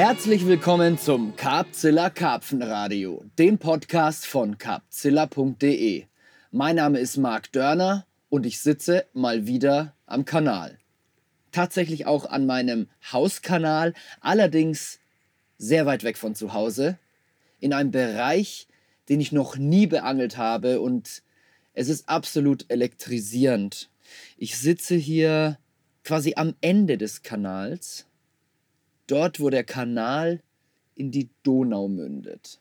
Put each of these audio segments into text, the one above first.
Herzlich willkommen zum Carpzilla Karpfenradio, dem Podcast von carpzilla.de. Mein Name ist Marc Dörner und ich sitze mal wieder am Kanal. Tatsächlich auch an meinem Hauskanal, allerdings sehr weit weg von zu Hause, in einem Bereich, den ich noch nie beangelt habe und es ist absolut elektrisierend. Ich sitze hier quasi am Ende des Kanals dort, wo der Kanal in die Donau mündet.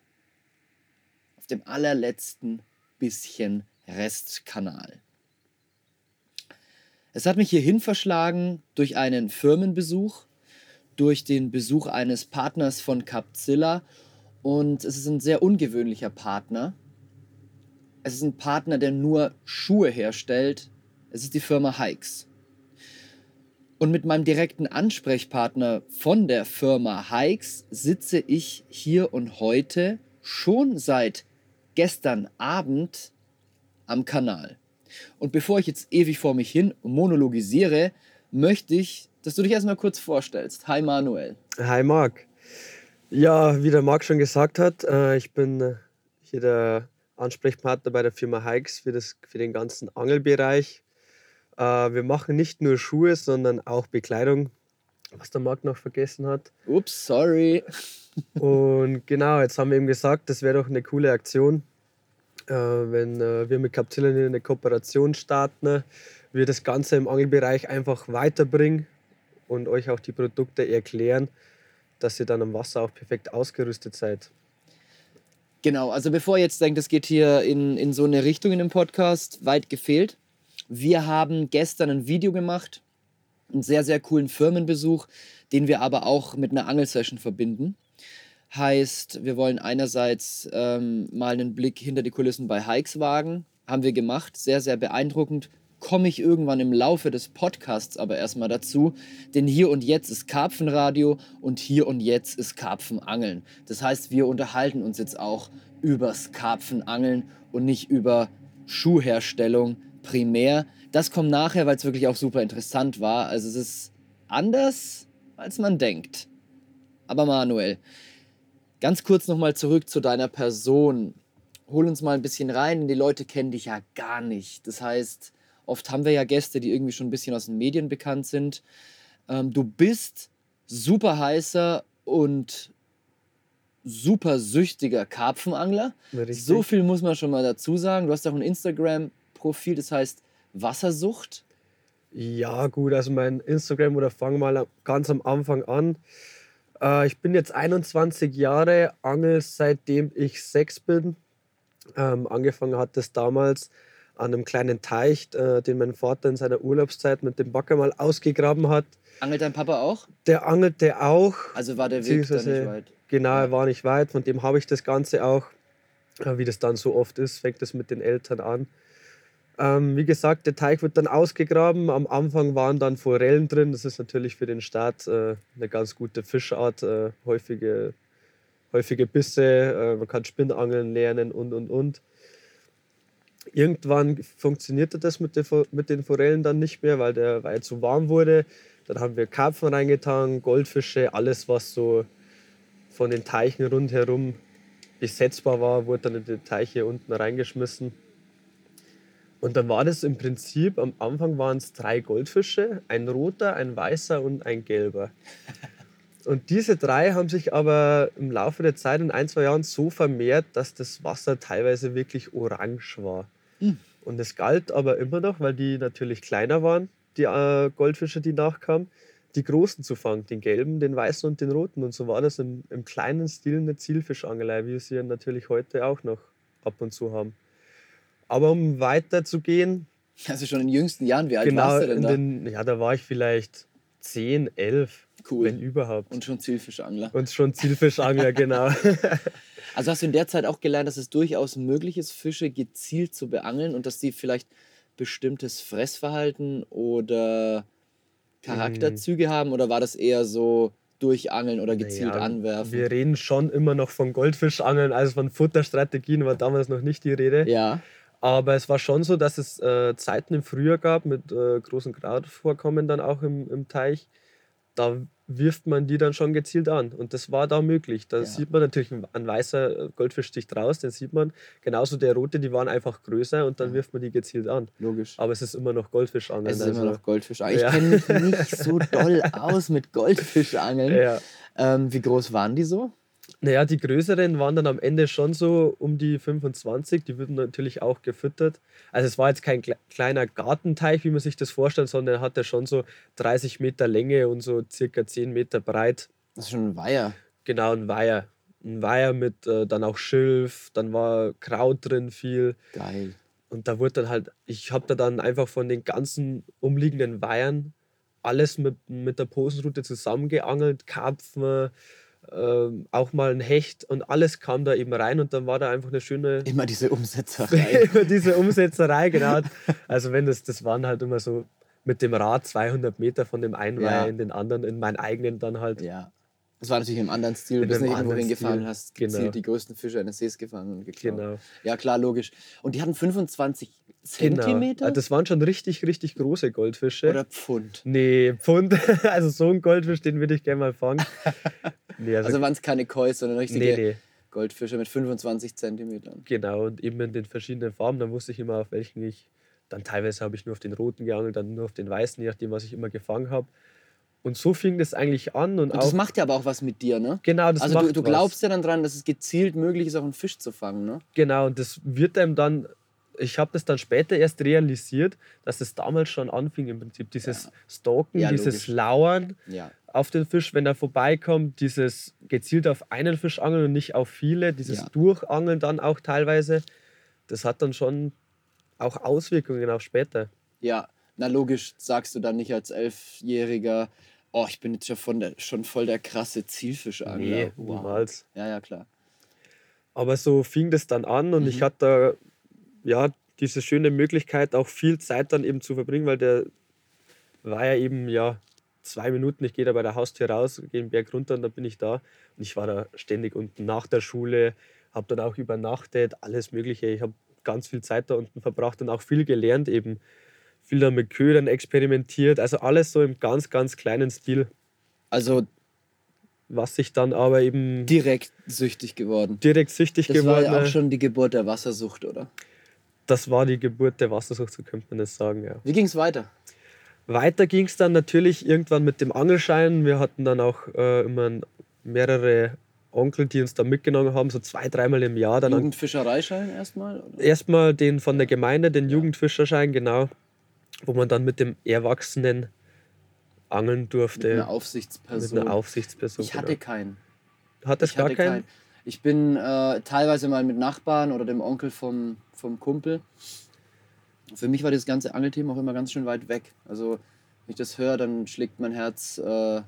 Auf dem allerletzten bisschen Restkanal. Es hat mich hierhin verschlagen durch einen Firmenbesuch, durch den Besuch eines Partners von Capzilla und es ist ein sehr ungewöhnlicher Partner. Es ist ein Partner, der nur Schuhe herstellt. Es ist die Firma Hikes. Und mit meinem direkten Ansprechpartner von der Firma Hikes sitze ich hier und heute schon seit gestern Abend am Kanal. Und bevor ich jetzt ewig vor mich hin monologisiere, möchte ich, dass du dich erstmal kurz vorstellst. Hi Manuel. Hi Marc. Ja, wie der Marc schon gesagt hat, äh, ich bin äh, hier der Ansprechpartner bei der Firma Hikes für, das, für den ganzen Angelbereich. Äh, wir machen nicht nur Schuhe, sondern auch Bekleidung, was der Marc noch vergessen hat. Ups, sorry. Und genau, jetzt haben wir ihm gesagt, das wäre doch eine coole Aktion, äh, wenn äh, wir mit Capzilla eine Kooperation starten, wir das Ganze im Angelbereich einfach weiterbringen und euch auch die Produkte erklären, dass ihr dann am Wasser auch perfekt ausgerüstet seid. Genau, also bevor ihr jetzt denkt, es geht hier in, in so eine Richtung in dem Podcast, weit gefehlt. Wir haben gestern ein Video gemacht, einen sehr, sehr coolen Firmenbesuch, den wir aber auch mit einer Angelsession verbinden. Heißt, wir wollen einerseits ähm, mal einen Blick hinter die Kulissen bei Hikes wagen. Haben wir gemacht, sehr, sehr beeindruckend. Komme ich irgendwann im Laufe des Podcasts aber erstmal dazu, denn hier und jetzt ist Karpfenradio und hier und jetzt ist Karpfenangeln. Das heißt, wir unterhalten uns jetzt auch übers Karpfenangeln und nicht über Schuhherstellung, primär. Das kommt nachher, weil es wirklich auch super interessant war. Also es ist anders, als man denkt. Aber Manuel, ganz kurz nochmal zurück zu deiner Person. Hol uns mal ein bisschen rein, die Leute kennen dich ja gar nicht. Das heißt, oft haben wir ja Gäste, die irgendwie schon ein bisschen aus den Medien bekannt sind. Ähm, du bist super heißer und super süchtiger Karpfenangler. Richtig. So viel muss man schon mal dazu sagen. Du hast auch ein Instagram Profil, das heißt Wassersucht? Ja, gut, also mein Instagram oder fang mal ganz am Anfang an. Äh, ich bin jetzt 21 Jahre, angel seitdem ich sechs bin. Ähm, angefangen hat das damals an einem kleinen Teich, äh, den mein Vater in seiner Urlaubszeit mit dem Bagger mal ausgegraben hat. Angelt dein Papa auch? Der angelte auch. Also war der Weg da nicht weit? Genau, er war nicht weit. Von dem habe ich das Ganze auch. Äh, wie das dann so oft ist, fängt es mit den Eltern an. Ähm, wie gesagt, der Teig wird dann ausgegraben. Am Anfang waren dann Forellen drin. Das ist natürlich für den Start äh, eine ganz gute Fischart. Äh, häufige, häufige Bisse, äh, man kann Spinnangeln lernen und und und. Irgendwann funktionierte das mit, mit den Forellen dann nicht mehr, weil der Wein zu warm wurde. Dann haben wir Karpfen reingetan, Goldfische, alles, was so von den Teichen rundherum besetzbar war, wurde dann in die Teiche unten reingeschmissen. Und dann war das im Prinzip, am Anfang waren es drei Goldfische, ein roter, ein weißer und ein gelber. Und diese drei haben sich aber im Laufe der Zeit in ein, zwei Jahren so vermehrt, dass das Wasser teilweise wirklich orange war. Mhm. Und es galt aber immer noch, weil die natürlich kleiner waren, die äh, Goldfische, die nachkamen, die großen zu fangen, den gelben, den weißen und den roten. Und so war das im, im kleinen Stil eine Zielfischangelei, wie wir sie natürlich heute auch noch ab und zu haben. Aber um weiterzugehen. Also schon in den jüngsten Jahren, wie alt genau, warst du denn da? Den, ja, da war ich vielleicht 10, 11, cool. wenn überhaupt. Und schon Zielfischangler. Und schon Zielfischangler, genau. Also hast du in der Zeit auch gelernt, dass es durchaus möglich ist, Fische gezielt zu beangeln und dass sie vielleicht bestimmtes Fressverhalten oder Charakterzüge mhm. haben? Oder war das eher so durchangeln oder gezielt naja, anwerfen? Wir reden schon immer noch von Goldfischangeln, also von Futterstrategien war damals noch nicht die Rede. Ja. Aber es war schon so, dass es äh, Zeiten im Frühjahr gab mit äh, großen Krautvorkommen dann auch im, im Teich. Da wirft man die dann schon gezielt an. Und das war da möglich. Da Ja. sieht man natürlich ein, weißer Goldfisch sticht raus, den sieht man. Genauso der rote, die waren einfach größer und dann Ja. wirft man die gezielt an. Logisch. Aber es ist immer noch Goldfischangeln. Es ist immer also- noch Goldfischangeln. Ich Ja. kenne mich nicht so doll aus mit Goldfischangeln. Ja. Ähm, wie groß waren die so? Naja, die größeren waren dann am Ende schon so um die 25. Die wurden natürlich auch gefüttert. Also es war jetzt kein kle- kleiner Gartenteich, wie man sich das vorstellt, sondern er hatte schon so 30 Meter Länge und so circa 10 Meter breit. Das ist schon ein Weiher. Genau, ein Weiher. Ein Weiher mit äh, dann auch Schilf, dann war Kraut drin viel. Geil. Und da wurde dann halt, ich habe da dann einfach von den ganzen umliegenden Weihern alles mit, mit der Posenroute zusammengeangelt, Karpfen, ähm, auch mal ein Hecht und alles kam da eben rein und dann war da einfach eine schöne Immer diese Umsetzerei. über diese Umsetzerei, genau. Also wenn das, das waren halt immer so mit dem Rad 200 Meter von dem einen Ja. In den anderen, in meinen eigenen dann halt. ja. Das war natürlich im anderen Stil. Du bist nicht irgendwo hingefahren hast Genau. gezielt die größten Fische eines Sees gefangen und geklaut. Genau. Ja, klar, logisch. Und die hatten 25 genau. Zentimeter Also Das waren schon richtig, richtig große Goldfische. oder Pfund? Nee, Pfund. Also so ein Goldfisch, den würde ich gerne mal fangen. Nee, also, Also waren es keine Koi, sondern richtige nee, nee. Goldfische mit 25 Zentimetern. Genau, und eben in den verschiedenen Farben. Dann wusste ich immer, auf welchen ich. Dann teilweise habe ich nur auf den roten geangelt, dann nur auf den weißen, je nachdem, was ich immer gefangen habe. Und so fing das eigentlich an. Und, Und auch, das macht ja aber auch was mit dir, ne? genau, das also macht du, du was. glaubst ja dann dran, dass es gezielt möglich ist, auch einen Fisch zu fangen, ne? Genau, und das wird einem dann. Ich habe das dann später erst realisiert, dass es damals schon anfing im Prinzip. Dieses Ja. Stalken, Ja, dieses logisch. Lauern Ja. auf den Fisch, wenn er vorbeikommt, dieses gezielt auf einen Fisch angeln und nicht auf viele, dieses. Durchangeln dann auch teilweise, das hat dann schon auch Auswirkungen auf später. Ja, na logisch sagst du dann nicht als Elfjähriger, oh, ich bin jetzt schon, von der, schon voll der krasse Zielfischangler. Nee, niemals. Ja, ja, klar. Aber so fing das dann an und Mhm. ich hatte da, ja diese schöne Möglichkeit, auch viel Zeit dann eben zu verbringen, weil der war ja eben ja zwei Minuten, ich gehe da bei der Haustür raus, gehe den Berg runter und dann bin ich da. Und ich war da ständig unten nach der Schule, habe dann auch übernachtet, alles Mögliche. Ich habe ganz viel Zeit da unten verbracht und auch viel gelernt eben. Viel da mit Ködern experimentiert, also alles so im ganz, ganz kleinen Stil, Also was sich dann aber eben direkt süchtig geworden. direkt süchtig Das geworden war ja auch ist. schon die Geburt der Wassersucht, oder? Das war die Geburt der Wassersucht, so könnte man das sagen, ja. Wie ging es weiter? Weiter ging es dann natürlich irgendwann mit dem Angelschein. Wir hatten dann auch äh, immer mehrere Onkel, die uns da mitgenommen haben, so zwei, dreimal im Jahr. Dann an- Jugendfischereischein erstmal? Erstmal den von der Gemeinde, den Jugendfischerschein, genau, wo man dann mit dem Erwachsenen angeln Mit durfte. einer Mit Aufsichtsperson. einer Aufsichtsperson. ich hatte genau. keinen. Hattest Ich gar hatte keinen? keinen. Ich bin äh, teilweise mal mit Nachbarn oder dem Onkel vom, vom Kumpel. Für mich war das ganze Angelthema auch immer ganz schön weit weg. Also, wenn ich das höre, dann schlägt mein Herz äh,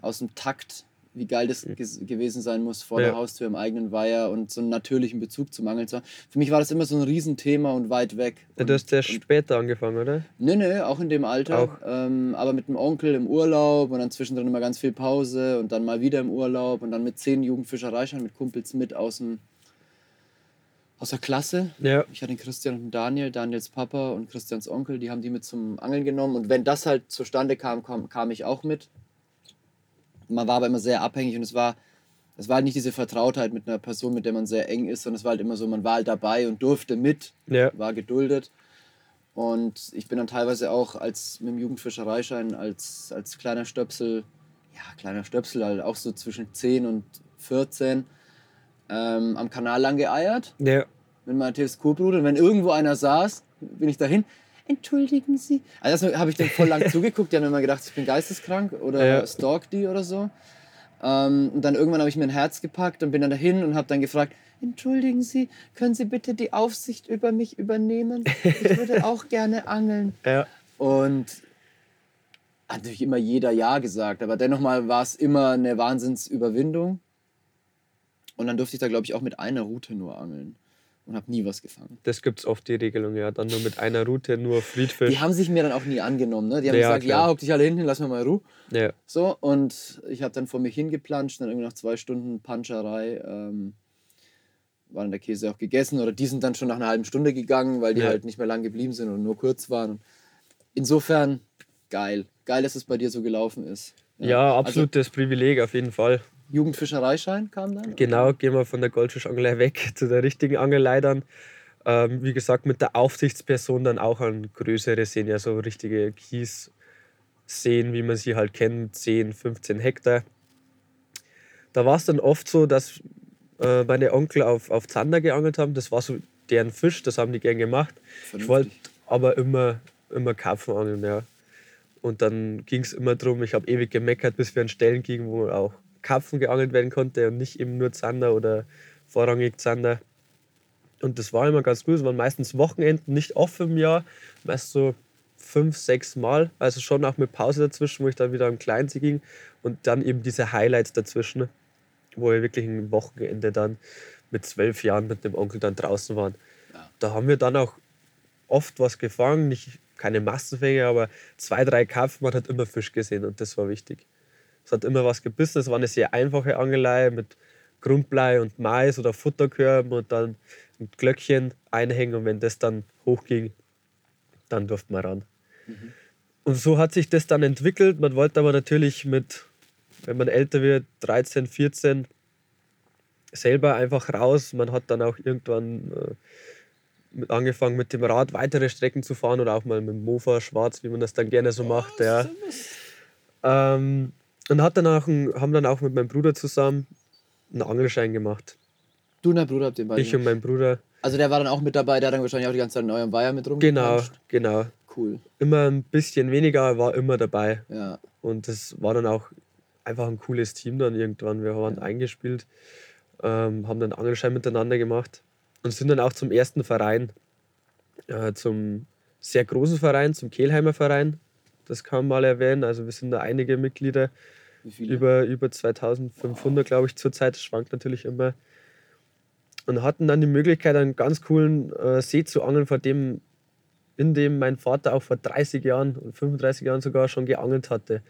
aus dem Takt, wie geil das gewesen sein muss, vor Ja. der Haustür im eigenen Weiher und so einen natürlichen Bezug zum Angeln zu haben. Für mich war das immer so ein Riesenthema und weit weg. Ja, Und, du hast ja später angefangen, oder? Nee, nee, auch in dem Alter. Auch. Ähm, aber mit dem Onkel im Urlaub und dann zwischendrin immer ganz viel Pause und dann mal wieder im Urlaub und dann mit zehn Jugendfischereischein mit Kumpels mit aus, dem, aus der Klasse. Ja. Ich hatte den Christian und den Daniel, Daniels Papa und Christians Onkel, die haben die mit zum Angeln genommen. Und wenn das halt zustande kam, kam, kam ich auch mit. Man war aber immer sehr abhängig und es war, es war halt nicht diese Vertrautheit mit einer Person, mit der man sehr eng ist, sondern es war halt immer so, man war halt dabei und durfte mit Ja. war geduldet. Und ich bin dann teilweise auch als mit dem Jugendfischereischein als, als kleiner Stöpsel, ja, kleiner Stöpsel, halt auch so zwischen 10 und 14, ähm, am Kanal lang geeiert Ja. mit meiner Teleskoproute. Und wenn irgendwo einer saß, bin ich dahin. Entschuldigen Sie. Also das habe ich dann voll lang zugeguckt. Die haben immer gedacht, ich bin geisteskrank oder Ja. stalk die oder so. Ähm, und dann irgendwann habe ich mir ein Herz gepackt und bin dann dahin und habe dann gefragt, entschuldigen Sie, können Sie bitte die Aufsicht über mich übernehmen? Ich würde auch gerne angeln. Ja. Und hat natürlich immer jeder Ja gesagt, aber dennoch mal war es immer eine Wahnsinnsüberwindung. Und dann durfte ich da, glaube ich, auch mit einer Route nur angeln und habe nie was gefangen. Das gibt es oft die Regelung, ja. Dann nur mit einer Route, nur Friedfisch. Die haben sich mir dann auch nie angenommen. Ne? Die haben Ja, gesagt, klar. ja, hock dich alle hinten, lass mir mal Ruhe. Ja. So, und ich habe dann vor mich hingeplanscht, dann irgendwie nach zwei Stunden Panscherei ähm, war dann der Käse auch gegessen. Oder die sind dann schon nach einer halben Stunde gegangen, weil die Ja. halt nicht mehr lang geblieben sind und nur kurz waren. Insofern geil. Geil, dass es bei dir so gelaufen ist. Ja, absolutes Privileg auf jeden Fall. Jugendfischereischein kam dann? Genau, gehen wir von der Goldfischangelei weg zu der richtigen Angelei dann. Ähm, wie gesagt, mit der Aufsichtsperson dann auch an größere Seen, ja so richtige Kiesseen, wie man sie halt kennt, 10, 15 Hektar. Da war es dann oft so, dass äh, meine Onkel auf, auf Zander geangelt haben. Das war so deren Fisch, das haben die gern gemacht. Vernünftig. Ich wollte aber immer, immer Karpfen angeln, ja. Und dann ging es immer darum, ich habe ewig gemeckert, bis wir an Stellen gingen, wo auch Karpfen geangelt werden konnte und nicht eben nur Zander oder vorrangig Zander. Und das war immer ganz gut. Es waren meistens Wochenenden, nicht oft im Jahr, meist so fünf, sechs Mal. Also schon auch mit Pause dazwischen, wo ich dann wieder am Kleinsee ging. Und dann eben diese Highlights dazwischen, wo wir wirklich ein Wochenende dann mit zwölf Jahren mit dem Onkel dann draußen waren. Ja. Da haben wir dann auch oft was gefangen, nicht keine Massenfänge, aber zwei, drei Karpfen, man hat immer Fisch gesehen und das war wichtig. Es hat immer was gebissen, es war eine sehr einfache Angelei mit Grundblei und Mais oder Futterkörben und dann ein Glöckchen einhängen und wenn das dann hochging, dann durfte man ran. Und so hat sich das dann entwickelt. Man wollte aber natürlich mit, wenn man älter wird, 13, 14, selber einfach raus. Man hat dann auch irgendwann äh, angefangen, mit dem Rad weitere Strecken zu fahren oder auch mal mit dem Mofa schwarz, wie man das dann gerne so macht. Ja. Ähm, und hat dann auch ein, haben dann auch mit meinem Bruder zusammen einen Angelschein gemacht. Du und dein Bruder habt den beiden. Ich und mein Bruder. also der war dann auch mit dabei, der hat dann wahrscheinlich auch die ganze Zeit in eurem Weiher mit Genau, rumgeplanscht. genau. Cool. Immer ein bisschen weniger, war immer dabei. Ja. Und das war dann auch einfach ein cooles Team dann irgendwann. Wir waren eingespielt, ähm, haben dann Angelschein miteinander gemacht und sind dann auch zum ersten Verein, äh, zum sehr großen Verein, zum Kehlheimer Verein. Das kann man mal erwähnen. Also wir sind da einige Mitglieder, Wie viele? über, über 2500 glaube ich zurzeit. Das schwankt natürlich immer. Und hatten dann die Möglichkeit, einen ganz coolen äh, See zu angeln, vor dem, in dem mein Vater auch vor 30 Jahren und 35 Jahren sogar schon geangelt hatte.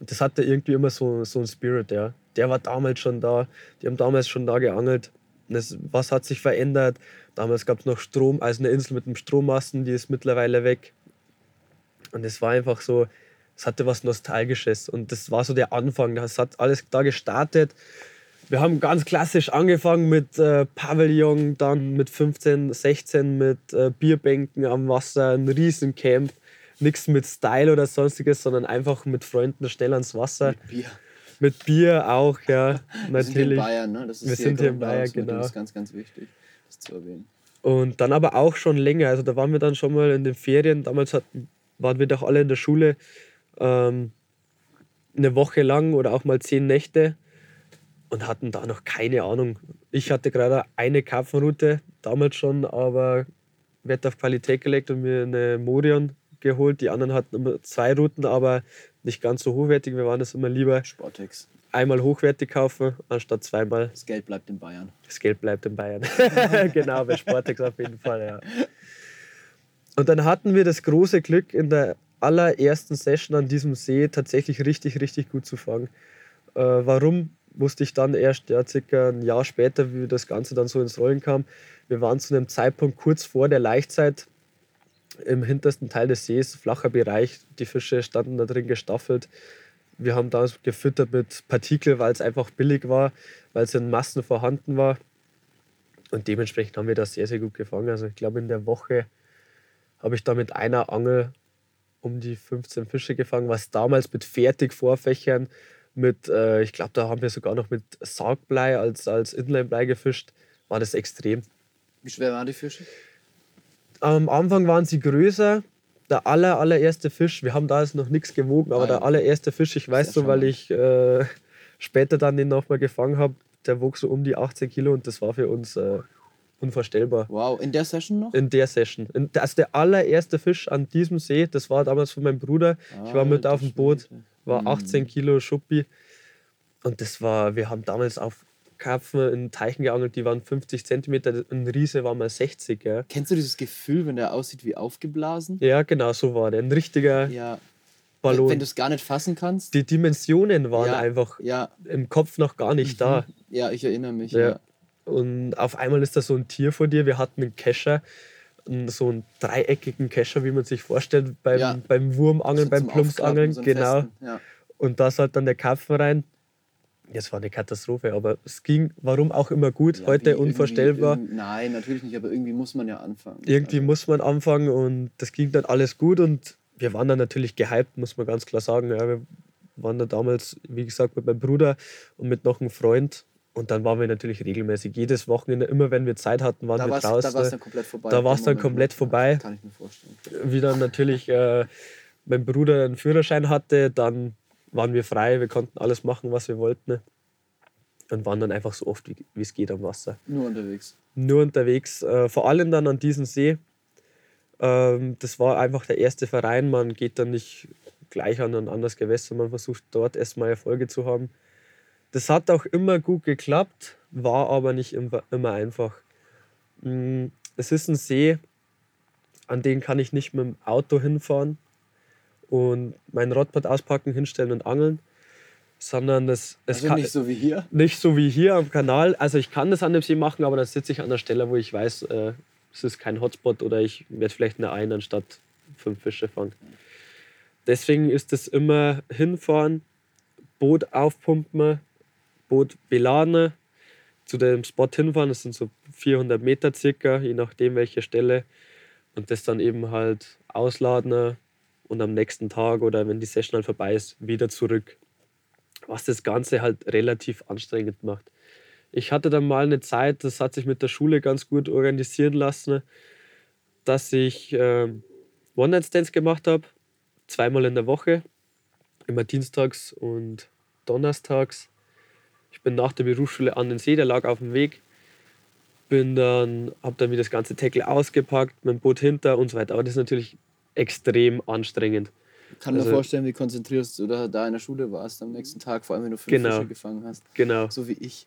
Und das hatte irgendwie immer so, so einen Spirit, ja. Der war damals schon da, die haben damals schon da geangelt. Das, was hat sich verändert? Damals gab es noch Strom, also eine Insel mit einem Strommasten, die ist mittlerweile weg. Und es war einfach so, es hatte was Nostalgisches. Und das war so der Anfang. Das hat alles da gestartet. Wir haben ganz klassisch angefangen mit äh, Pavillon, dann mit 15, 16 mit äh, Bierbänken am Wasser, ein Riesencamp. Nichts mit Style oder sonstiges, sondern einfach mit Freunden schnell ans Wasser. Bier. Mit Bier auch, ja, Wir sind hier in. Bayern, ne? Das ist Wir sind hier in Bayern, Das ist genau. ganz, ganz wichtig, das zu erwähnen. Und dann aber auch schon länger. Also da waren wir dann schon mal in den Ferien. Damals hatten, waren wir doch alle in der Schule ähm, eine Woche lang oder auch mal zehn Nächte und hatten da noch keine Ahnung. Ich hatte gerade eine Karpfenroute, damals schon, aber Wert auf Qualität gelegt und mir eine Morion geholt. Die anderen hatten immer zwei Routen, aber nicht ganz so hochwertig. Wir waren es immer lieber Sportex. einmal hochwertig kaufen, anstatt zweimal. Das Geld bleibt in Bayern. Das Geld bleibt in Bayern. genau, bei Sportex auf jeden Fall, ja. Und dann hatten wir das große Glück, in der allerersten Session an diesem See tatsächlich richtig, richtig gut zu fangen. Äh, warum, wusste ich dann erst ja, circa ein Jahr später, wie das Ganze dann so ins Rollen kam. Wir waren zu einem Zeitpunkt kurz vor der Laichzeit im hintersten Teil des Sees, flacher Bereich. Die Fische standen da drin gestaffelt. Wir haben da gefüttert mit Partikel, weil es einfach billig war, weil es in Massen vorhanden war. Und dementsprechend haben wir das sehr, sehr gut gefangen. Also ich glaube, in der Woche habe ich da mit einer Angel um die 15 Fische gefangen, was damals mit Fertigvorfächern, mit, äh, ich glaube, da haben wir sogar noch mit Sargblei als, als Inlineblei gefischt, war das extrem. Wie schwer waren die Fische? Am Anfang waren sie größer. Der aller, allererste Fisch, wir haben da jetzt noch nichts gewogen, aber ja. der allererste Fisch, ich weiß so, weil ich äh, später dann den nochmal gefangen habe, der wog so um die 18 Kilo und das war für uns äh, unvorstellbar. Wow, in der Session noch? In der Session. In, also der allererste Fisch an diesem See, das war damals von meinem Bruder. ich war mit Alter auf dem Boot, war Mhm. 18 Kilo Schuppi. Und das war, wir haben damals auf Karpfen in Teichen geangelt, die waren 50 Zentimeter, ein Riese war mal 60. Ja, Kennst du dieses Gefühl, wenn der aussieht wie aufgeblasen? ja genau so war der. Ein richtiger Ja. Ballon. Wenn du es gar nicht fassen kannst? die Dimensionen waren Ja. einfach Ja. im Kopf noch gar nicht da. Ja, ich erinnere mich. Ja. Und auf einmal ist da so ein Tier vor dir. Wir hatten einen Kescher, so einen dreieckigen Kescher, wie man sich vorstellt beim, Ja. beim Wurmangeln, So beim Plumpsangeln. so genau. Ja. Und da sollte dann der Karpfen rein. Das war eine Katastrophe, aber es ging, warum auch immer gut, Ja, heute unvorstellbar. Nein, natürlich nicht, aber irgendwie muss man ja anfangen. Irgendwie Also, muss man anfangen und das ging dann alles gut und wir waren dann natürlich gehypt, muss man ganz klar sagen. Ja, wir waren da damals, wie gesagt, mit meinem Bruder und mit noch einem Freund und dann waren wir natürlich regelmäßig jedes Wochenende, immer wenn wir Zeit hatten, waren da wir war es draußen. dann komplett vorbei. Da dem war's dann komplett ne? vorbei. Kann ich mir vorstellen. Wie dann natürlich äh, mein Bruder einen Führerschein hatte, dann waren wir frei, wir konnten alles machen, was wir wollten. Und waren dann einfach so oft, wie wie es geht am Wasser. Nur unterwegs. Nur unterwegs, äh, vor allem dann an diesem See. Ähm, das war einfach der erste Verein. Man geht dann nicht gleich an ein anderes Gewässer, man versucht dort erstmal Erfolge zu haben. Das hat auch immer gut geklappt, war aber nicht immer, einfach. Mm, Es ist ein See, an den kann ich nicht mit dem Auto hinfahren und mein Radpad auspacken, hinstellen und angeln, sondern das, es Also kann, nicht so wie hier. nicht so wie hier am Kanal. Also ich kann das an dem See machen, aber dann sitze ich an der Stelle, wo ich weiß, äh, es ist kein Hotspot oder ich werde vielleicht eine ein anstatt fünf Fische fangen. Deswegen ist es immer hinfahren, Boot aufpumpen, Boot beladen, zu dem Spot hinfahren, das sind so 400 Meter circa, je nachdem welche Stelle. Und das dann eben halt ausladen und am nächsten Tag oder wenn die Session halt vorbei ist, wieder zurück was das Ganze halt relativ anstrengend macht. Ich hatte dann mal eine Zeit, das hat sich mit der Schule ganz gut organisieren lassen, dass ich ähm, One-Night-Stands gemacht habe, zweimal in der Woche, immer dienstags und donnerstags. Ich bin nach der Berufsschule an den See, der lag auf dem Weg. Bin dann, habe dann wieder das ganze Tackle ausgepackt, mein Boot hinter und so weiter. Aber das ist natürlich extrem anstrengend. Kann mir Also- vorstellen, wie konzentriert du da, da in der Schule warst am nächsten Tag, vor allem wenn du fünf Genau. Fische gefangen hast. Genau. So wie ich.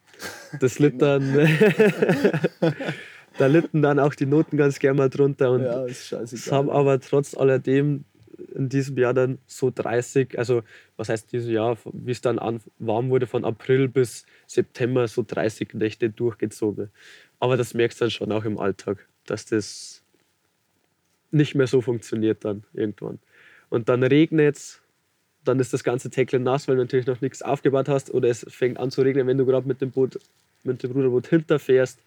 Das litt dann, da litten dann auch die Noten ganz gerne mal drunter. Und ja, haben aber trotz alledem in diesem Jahr dann so 30, also was heißt dieses Jahr, wie es dann an, warm wurde, von April bis September so 30 Nächte durchgezogen. Aber das merkst du dann schon auch im Alltag, dass das nicht mehr so funktioniert dann irgendwann. Und dann regnet es, dann ist das ganze Tackle nass, weil du natürlich noch nichts aufgebaut hast oder es fängt an zu regnen, wenn du gerade mit dem Boot, mit dem Ruderboot hinterfährst.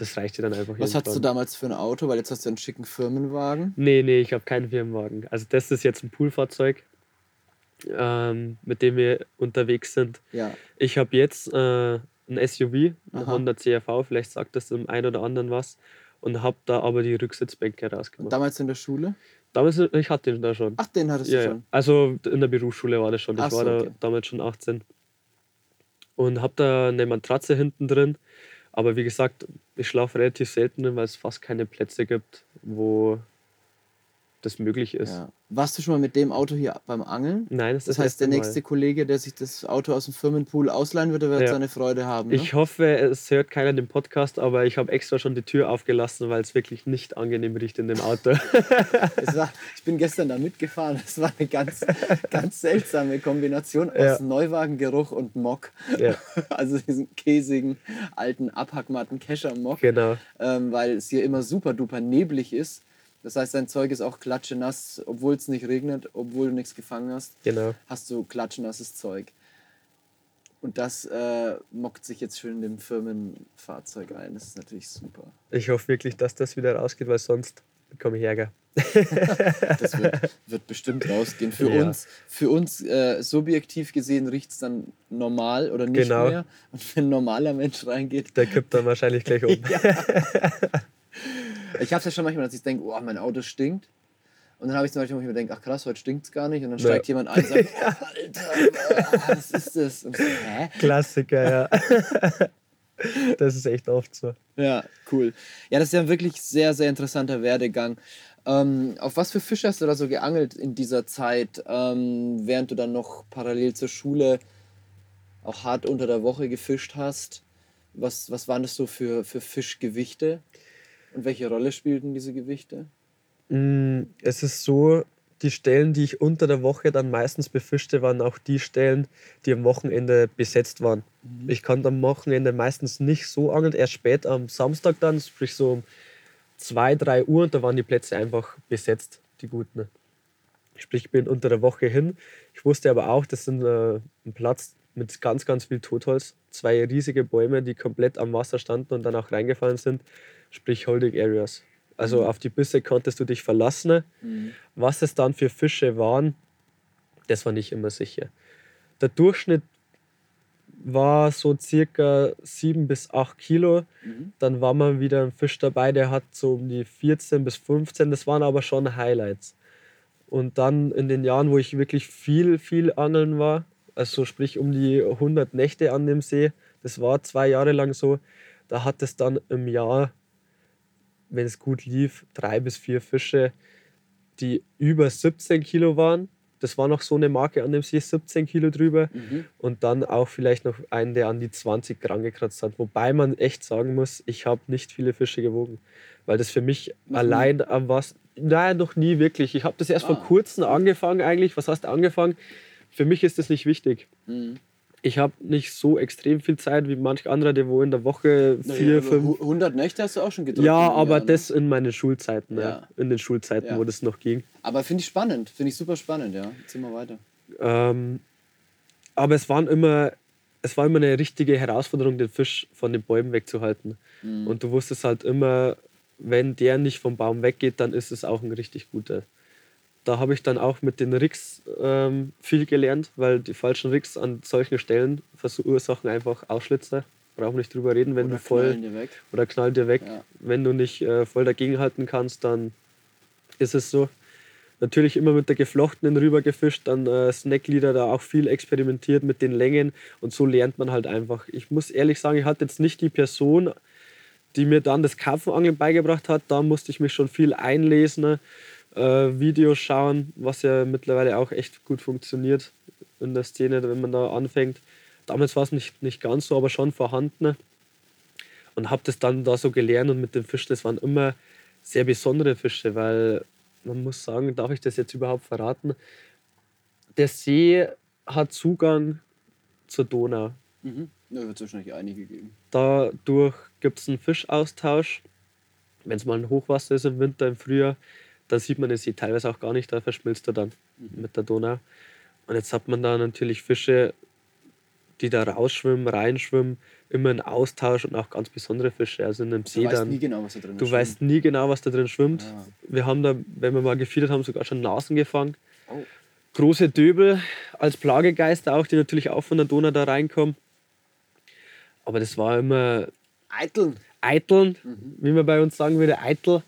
Das reicht dir dann einfach Was hattest du damals für ein Auto? Weil jetzt hast du einen schicken Firmenwagen. Nee, nee, ich habe keinen Firmenwagen. Also das ist jetzt ein Poolfahrzeug, ähm, mit dem wir unterwegs sind. Ja. Ich habe jetzt äh, ein SUV, ein. Honda CRV, vielleicht sagt das dem einen oder anderen was. Und habe da aber die Rücksitzbänke Und rausgemacht. damals in der Schule? Damals, ich hatte den da schon. Ach, den hattest ja, du ja. schon. Also in der Berufsschule war das schon. Ich Ach so, war da okay. damals schon 18. Und habe da eine Matratze hinten drin. Aber wie gesagt, ich schlafe relativ selten weil es fast keine Plätze gibt, wo das möglich ist. Ja. Warst du schon mal mit dem Auto hier beim Angeln? Nein, das, Das ist heißt, der nächste Kollege, der sich das Auto aus dem Firmenpool ausleihen würde, wird Ja. seine Freude haben. Mal. Ne? Ich hoffe, es hört keiner den Podcast, aber ich habe extra schon die Tür aufgelassen, weil es wirklich nicht angenehm riecht in dem Auto. War, ich bin gestern da mitgefahren. Es war eine ganz, ganz seltsame Kombination aus Ja. Neuwagengeruch und Mock. ja, Also diesen käsigen, alten, abhackmatten Kescher-Mock. genau. ähm, weil es hier immer super duper neblig ist. Das heißt, dein Zeug ist auch klatschenass, obwohl es nicht regnet, obwohl du nichts gefangen hast, Genau. hast du klatschenasses Zeug. Und das äh, mockt sich jetzt schön in dem Firmenfahrzeug ein. Das ist natürlich super. Ich hoffe wirklich, dass das wieder rausgeht, weil sonst bekomme ich Ärger. Das wird, wird bestimmt rausgehen. Für Ja. uns, für uns äh, subjektiv gesehen riecht es dann normal oder nicht Genau. mehr. Und wenn ein normaler Mensch reingeht, Der kippt dann wahrscheinlich gleich um. Ich habe es ja schon manchmal, dass ich denke, oh, mein Auto stinkt. Und dann habe ich zum Beispiel, mir denke, ach krass, heute stinkt es gar nicht. Und dann Ja. steigt jemand ein und sagt, Alter, was ist das? Und so, hä? Klassiker, ja. das ist echt oft so. Ja, cool. Ja, das ist ja ein wirklich sehr, sehr interessanter Werdegang. Ähm, auf was für Fische hast du da so geangelt in dieser Zeit, ähm, während du dann noch parallel zur Schule auch hart unter der Woche gefischt hast? Was, was waren das so für, für Fischgewichte? Und welche Rolle spielten diese Gewichte? Mm, Es ist so, die Stellen, die ich unter der Woche dann meistens befischte, waren auch die Stellen, die am Wochenende besetzt waren. Ich konnte am Wochenende meistens nicht so angeln, erst spät am Samstag dann, sprich so um 2, 3 Uhr und da waren die Plätze einfach besetzt, die guten. Sprich, ich bin unter der Woche hin. Ich wusste aber auch, das ist äh, ein Platz mit ganz, ganz viel Totholz. Zwei riesige Bäume, die komplett am Wasser standen und dann auch reingefallen sind. Sprich, Holding Areas. Also Mhm. auf die Bisse konntest du dich verlassen. Mhm. Was es dann für Fische waren, das war nicht immer sicher. Der Durchschnitt war so circa 7 bis 8 Kilo. Mhm. Dann war mal wieder ein Fisch dabei, der hat so um die 14 bis 15. Das waren aber schon Highlights. Und dann in den Jahren, wo ich wirklich viel, viel angeln war, also sprich um die 100 Nächte an dem See, das war zwei Jahre lang so, da hat es dann im Jahr, wenn es gut lief, drei bis vier Fische, die über 17 Kilo waren. Das war noch so eine Marke an dem See, 17 Kilo drüber. Mhm. Und dann auch vielleicht noch einen, der an die 20 Gramm gekratzt hat. Wobei man echt sagen muss, ich habe nicht viele Fische gewogen. Weil das für mich Noch allein am was. Nein, noch nie wirklich. Ich habe das erst Ah. vor kurzem angefangen eigentlich. Was hast du angefangen? Für mich ist das nicht wichtig. Mhm. Ich habe nicht so extrem viel Zeit wie manch anderer, der wo in der Woche Naja, vier, aber fünf. hu- 100 Nächte hast du auch schon gedrückt. Ja, einem aber Jahr, ne? das in meinen Schulzeiten. Ja. Ja. In den Schulzeiten, Ja. wo das noch ging. Aber finde ich spannend. Finde ich super spannend, ja. Zieh mal weiter. Ähm, aber es, waren immer, es war immer eine richtige Herausforderung, den Fisch von den Bäumen wegzuhalten. Mhm. Und du wusstest halt immer, wenn der nicht vom Baum weggeht, dann ist es auch ein richtig guter. Da habe ich dann auch mit den Rigs ähm, viel gelernt, weil die falschen Rigs an solchen Stellen verursachen einfach Ausschlitzer. Brauchen nicht drüber reden, wenn Oder du voll oder knallt dir weg. Ja. Wenn du nicht äh, voll dagegenhalten kannst, dann ist es so. Natürlich immer mit der geflochtenen rüber gefischt, dann äh, Snackleader da auch viel experimentiert mit den Längen und so lernt man halt einfach. Ich muss ehrlich sagen, ich hatte jetzt nicht die Person, die mir dann das Karpfenangeln beigebracht hat. Da musste ich mich schon viel einlesen, Videos schauen, was ja mittlerweile auch echt gut funktioniert in der Szene, wenn man da anfängt. Damals war es nicht, nicht ganz so, aber schon vorhanden und habe das dann da so gelernt und mit dem Fisch, das waren immer sehr besondere Fische, weil man muss sagen, darf ich das jetzt überhaupt verraten? Der See hat Zugang zur Donau. Mhm. Da wird es wahrscheinlich einige geben. Dadurch gibt es einen Fischaustausch. Wenn es mal ein Hochwasser ist im Winter, im Frühjahr, dann sieht man den See teilweise auch gar nicht, da verschmilzt er dann mit der Donau. Und jetzt hat man da natürlich Fische, die da rausschwimmen, reinschwimmen, immer einen Austausch und auch ganz besondere Fische. Also in einem Du See weißt dann. nie genau, was da drin Du ist. weißt nie genau, was da drin schwimmt. Ja. Wir haben da, wenn wir mal gefiedert haben, sogar schon Nasen gefangen. Oh. Große Döbel als Plagegeister auch, die natürlich auch von der Donau da reinkommen. Aber das war immer Eiteln. Eiteln, Mhm. wie man bei uns sagen würde, Eitel.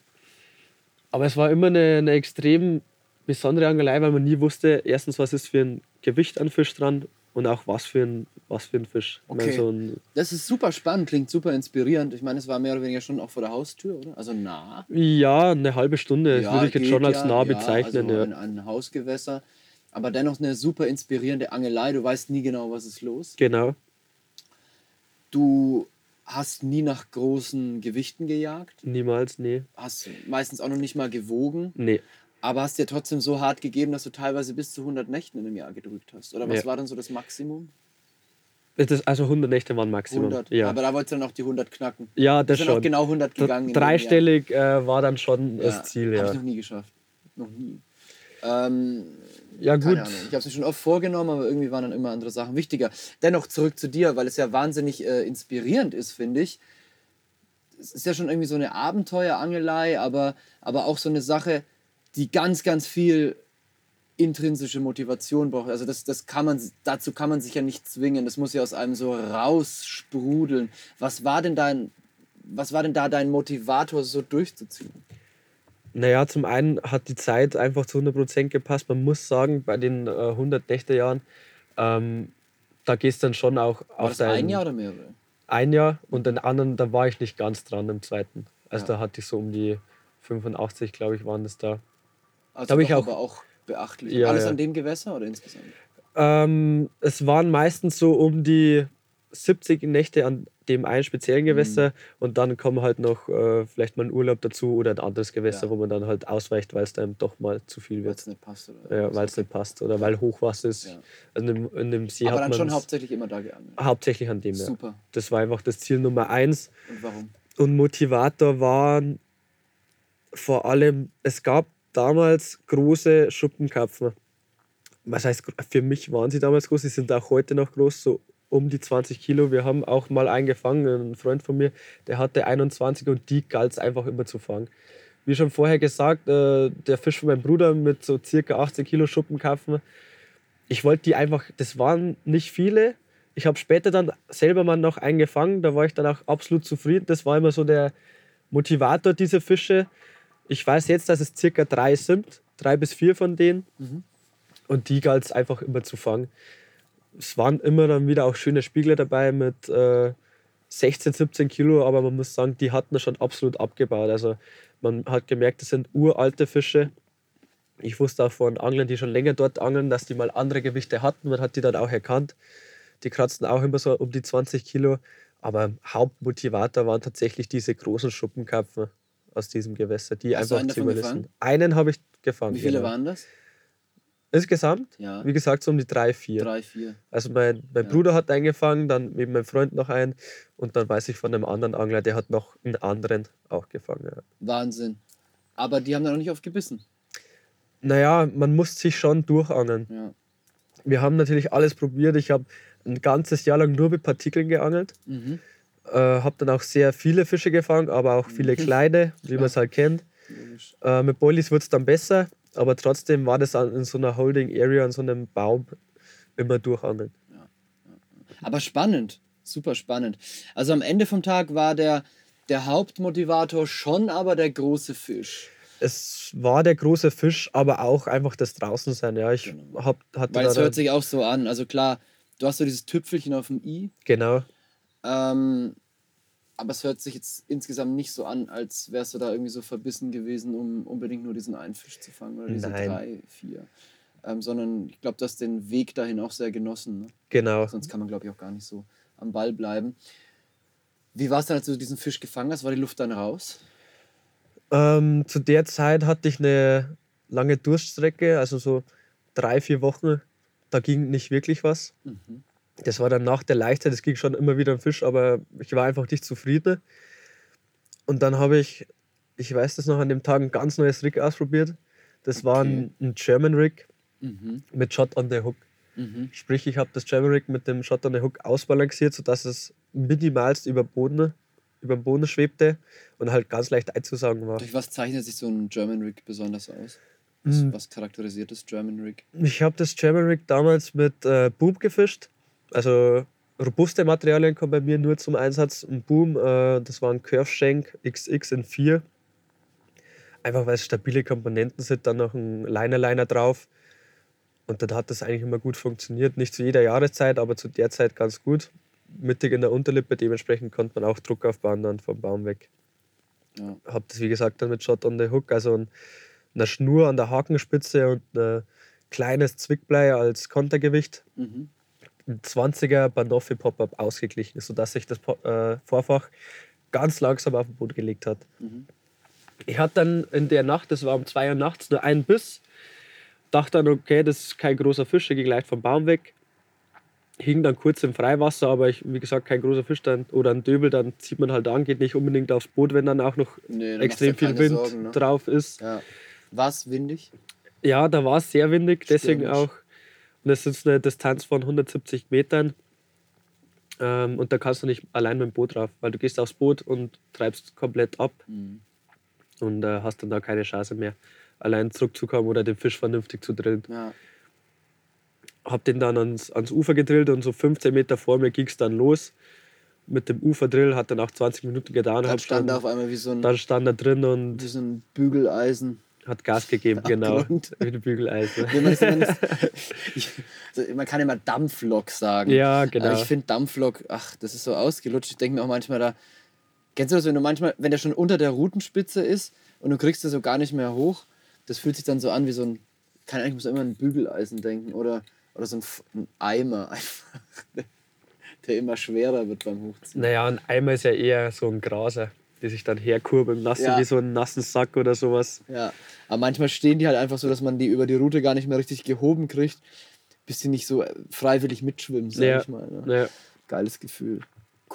Aber es war immer eine, eine extrem besondere Angelei, weil man nie wusste, erstens, was ist für ein Gewicht an Fisch dran und auch was für ein, was für ein Fisch. Ich meine, Okay. so ein, Das ist super spannend, klingt super inspirierend. Ich meine, es war mehr oder weniger schon auch vor der Haustür, oder? Also nah. ja, eine halbe Stunde, das Ja, würde ich jetzt schon als nah ja, bezeichnen. Also Ja, ein, ein Hausgewässer. Aber dennoch eine super inspirierende Angelei. Du weißt nie genau, was ist los. Genau. Du hast nie nach großen Gewichten gejagt. Niemals, nee. Hast meistens auch noch nicht mal gewogen. Nee. Aber hast dir trotzdem so hart gegeben, dass du teilweise bis zu 100 Nächten in einem Jahr gedrückt hast. Oder was Ja. war dann so das Maximum? Das, also 100 Nächte waren Maximum. 100. Ja, Aber da wolltest du dann auch die 100 knacken. ja das sind auch schon. genau 100 gegangen. Dreistellig äh, war dann schon Ja, das Ziel, Habe ja. ich noch nie geschafft. Noch nie. Ähm, Ja, gut. Keine Ahnung. Ich habe es mir schon oft vorgenommen, aber irgendwie waren dann immer andere Sachen wichtiger. Dennoch zurück zu dir, weil es ja wahnsinnig äh, inspirierend ist, finde ich. Es ist ja schon irgendwie so eine Abenteuerangelei, aber, aber auch so eine Sache, die ganz, ganz viel intrinsische Motivation braucht. Also das, das kann man, dazu kann man sich ja nicht zwingen. Das muss ja aus einem so raussprudeln. Was war denn dein, was war denn da dein Motivator, so durchzuziehen? Naja, zum einen hat die Zeit einfach zu 100% gepasst. Man muss sagen, bei den äh, 100 Nächtejahren, ähm, da gehst dann schon auch War auf das dein ein Jahr oder mehrere? ein Jahr und den anderen, da war ich nicht ganz dran im zweiten. Also Ja. da hatte ich so um die 85, glaube ich, waren das da. Also Da hab ich auch- aber auch beachtlich. Ja, Alles ja. an dem Gewässer oder insgesamt? Ähm, es waren meistens so um die 70 Nächte an dem einen speziellen Gewässer Mhm. und dann kommen halt noch äh, vielleicht mal ein Urlaub dazu oder ein anderes Gewässer, Ja. wo man dann halt ausweicht, weil es dann doch mal zu viel Weil wird. es nicht passt. Oder Ja, weil es nicht passt oder weil Hochwasser ist. Ja. Also in, dem, in dem See Aber hat dann schon hauptsächlich immer da geangelt. hauptsächlich an dem. Ja. Super. Das war einfach das Ziel Nummer eins. Und warum? Und Motivator waren vor allem, es gab damals große Schuppenkarpfen. Was heißt, für mich waren sie damals groß, sie sind auch heute noch groß, so um die 20 Kilo. Wir haben auch mal einen gefangen, ein Freund von mir, der hatte 21 und die galt es einfach immer zu fangen. Wie schon vorher gesagt, äh, der Fisch von meinem Bruder mit so circa 18 Kilo Schuppenkarpfen. Ich wollte die einfach, das waren nicht viele. Ich habe später dann selber mal noch einen gefangen, da war ich dann auch absolut zufrieden. Das war immer so der Motivator, diese Fische. Ich weiß jetzt, dass es circa drei sind, drei bis vier von denen. Mhm. Und die galt es einfach immer zu fangen. Es waren immer dann wieder auch schöne Spiegel dabei mit äh, 16, 17 Kilo, aber man muss sagen, die hatten schon absolut abgebaut. Also man hat gemerkt, das sind uralte Fische. Ich wusste auch von Anglern, die schon länger dort angeln, dass die mal andere Gewichte hatten. Man hat die dann auch erkannt. Die kratzten auch immer so um die 20 Kilo. Aber Hauptmotivator waren tatsächlich diese großen Schuppenkarpfen aus diesem Gewässer, die Hast einfach zu überlisten. Einen habe ich gefangen. Wie viele genau. waren das? Insgesamt, Ja, wie gesagt, so um die drei, vier. drei, vier. Also mein, mein Ja. Bruder hat einen gefangen, dann eben mein Freund noch einen und dann weiß ich von einem anderen Angler, der hat noch einen anderen auch gefangen. Ja. Wahnsinn. Aber die haben dann auch nicht oft gebissen. Naja, man muss sich schon durchangeln. Ja. Wir haben natürlich alles probiert. Ich habe ein ganzes Jahr lang nur mit Partikeln geangelt. Mhm. Äh, habe dann auch sehr viele Fische gefangen, aber auch viele kleine, wie man es halt kennt. Äh, mit Boilies wird es dann besser, aber trotzdem war das in so einer Holding Area, an so einem Baum immer durchangeln. Aber spannend, super spannend. Also am Ende vom Tag war der, der Hauptmotivator schon aber der große Fisch. Es war der große Fisch, aber auch einfach das Draußensein. Ja, ich Genau. hab, hatte Weil es hört sich auch so an. Also klar, du hast so dieses Tüpfelchen auf dem I. genau. Ähm, aber es hört sich jetzt insgesamt nicht so an, als wärst du da irgendwie so verbissen gewesen, um unbedingt nur diesen einen Fisch zu fangen oder diese Nein. drei, vier. Ähm, sondern ich glaube, du hast den Weg dahin auch sehr genossen. Ne? Genau. Sonst kann man, glaube ich, auch gar nicht so am Ball bleiben. Wie war es dann, als du diesen Fisch gefangen hast? War die Luft dann raus? Ähm, zu der Zeit hatte ich eine lange Durststrecke, also so drei, vier Wochen. Da ging nicht wirklich was. Mhm. Das war dann nach der Leichtzeit, es ging schon immer wieder ein Fisch, aber ich war einfach nicht zufrieden. Und dann habe ich, ich weiß das noch, an dem Tag ein ganz neues Rig ausprobiert. Das war ein, ein German Rig Mhm. mit Shot on the Hook. Mhm. Sprich, ich habe das German Rig mit dem Shot on the Hook ausbalanciert, sodass es minimalst über, Boden, über dem Boden schwebte und halt ganz leicht einzusaugen war. Durch was zeichnet sich so ein German Rig besonders aus? Was, Mhm. was charakterisiert das German Rig? Ich habe das German Rig damals mit äh, Boom gefischt. Also robuste Materialien kommen bei mir nur zum Einsatz. Ein Boom, äh, das war ein Curve Shank XX in 4. Einfach weil es stabile Komponenten sind, dann noch ein Liner-Liner drauf. Und dann hat das eigentlich immer gut funktioniert. Nicht zu jeder Jahreszeit, aber zu der Zeit ganz gut. Mittig in der Unterlippe, dementsprechend konnte man auch Druck aufbauen dann vom Baum weg. Ja. Habe das wie gesagt dann mit Shot on the Hook, also ein, einer Schnur an der Hakenspitze und ein kleines Zwickblei als Kontergewicht. Mhm. Ein 20er Banoffee Pop-Up ausgeglichen, sodass sich das äh, Vorfach ganz langsam auf den Boden gelegt hat. Mhm. Ich hatte dann in der Nacht, das war um 2 Uhr nachts, nur einen Biss. Dachte dann, okay, das ist kein großer Fisch, der geht gleich vom Baum weg. Hing dann kurz im Freiwasser, aber ich, wie gesagt, kein großer Fisch dann, oder ein Döbel, dann zieht man halt an, geht nicht unbedingt aufs Boot, wenn dann auch noch Nee, da extrem viel Wind Sorgen, ne? drauf ist. Ja. War es windig? Ja, da war es sehr windig, deswegen Stürmisch. auch. Und es ist eine Distanz von 170 Metern. Ähm, und da kannst du nicht allein mit dem Boot drauf, weil du gehst aufs Boot und treibst komplett ab Mhm. und äh, hast dann da keine Chance mehr, allein zurückzukommen oder den Fisch vernünftig zu drillen. Ja. Hab den dann ans, ans Ufer gedrillt und so 15 Meter vor mir ging es dann los. Mit dem Uferdrill hat dann auch 20 Minuten gedauert. Dann stand er auf einmal wie so ein, dann stand er drin und wie so ein Bügeleisen. Hat Gas gegeben, genau. Abgrund. Wie ein Bügeleisen. Man, also man kann immer Dampflok sagen. Ja, genau. Aber ich finde Dampflok, ach, das ist so ausgelutscht. Ich denke mir auch manchmal da, kennst du das, wenn du manchmal, wenn der schon unter der Rutenspitze ist und du kriegst das so gar nicht mehr hoch, das fühlt sich dann so an wie so ein, kann eigentlich muss immer an ein Bügeleisen denken oder, oder so ein, ein Eimer einfach, der immer schwerer wird beim Hochziehen. Naja, ein Eimer ist ja eher so ein Graser, die sich dann herkurbeln lassen, Ja. wie so einen nassen Sack oder sowas. Ja, aber manchmal stehen die halt einfach so, dass man die über die Route gar nicht mehr richtig gehoben kriegt, bis die nicht so freiwillig mitschwimmen, sag Ja. ich mal. Ne? Naja, Geiles Gefühl.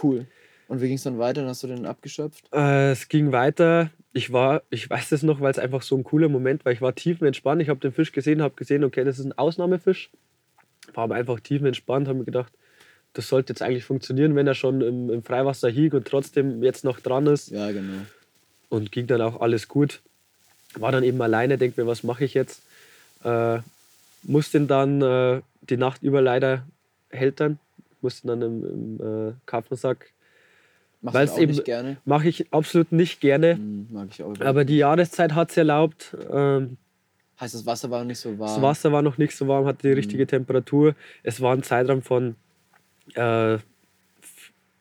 Cool. Und wie ging es dann weiter? Dann hast du den abgeschöpft? äh, es ging weiter. ich war, ich weiß das noch, weil es einfach so ein cooler Moment war. Ich war tiefenentspannt. Ich habe den Fisch gesehen, habe gesehen, okay, das ist ein Ausnahmefisch. War aber einfach tiefenentspannt, habe mir gedacht, das sollte jetzt eigentlich funktionieren, wenn er schon im, im Freiwasser hielt und trotzdem jetzt noch dran ist. Ja, genau. Und ging dann auch alles gut. War dann eben alleine, denke mir, was mache ich jetzt? Äh, musste dann äh, die Nacht über leider hältern. Musste dann im, im äh, Karpfensack Machst du auch eben- nicht gerne? Mache ich absolut nicht gerne. Hm, mag ich auch. überhaupt Aber die Jahreszeit hat es erlaubt. Ähm, Heißt, das Wasser war noch nicht so warm. das Wasser war noch nicht so warm, hatte die richtige Temperatur. Es war ein Zeitraum von, äh,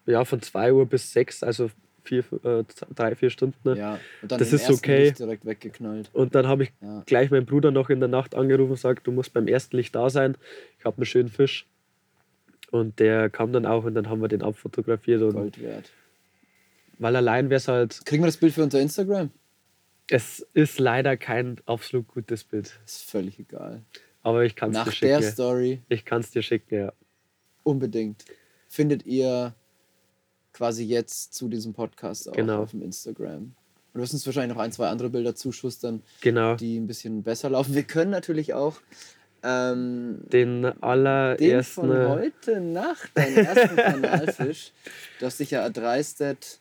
ja, von 2 Uhr bis 6, also vier, äh, drei, vier Stunden. ne? Ja, und dann Das ist okay. Direkt weggeknallt. Und dann habe ich Ja. gleich meinen Bruder noch in der Nacht angerufen und gesagt, du musst beim ersten Licht da sein. Ich habe einen schönen Fisch. Und der kam dann auch und dann haben wir den abfotografiert. Und Gold wert. weil allein wäre es halt, Kriegen wir das Bild für unser Instagram? es ist leider kein absolut gutes Bild. Ist völlig egal. Aber ich kann es dir Nach der schicken. Story Ich kann es dir schicken, ja. Unbedingt. Findet ihr quasi jetzt zu diesem Podcast auch Genau. auf dem Instagram. Und wir müssen uns wahrscheinlich noch ein, zwei andere Bilder zuschustern, Genau. die ein bisschen besser laufen. Wir können natürlich auch ähm, Den den allerersten. von heute Nacht, deinen ersten Kanalfisch, du hast dich ja erdreistet.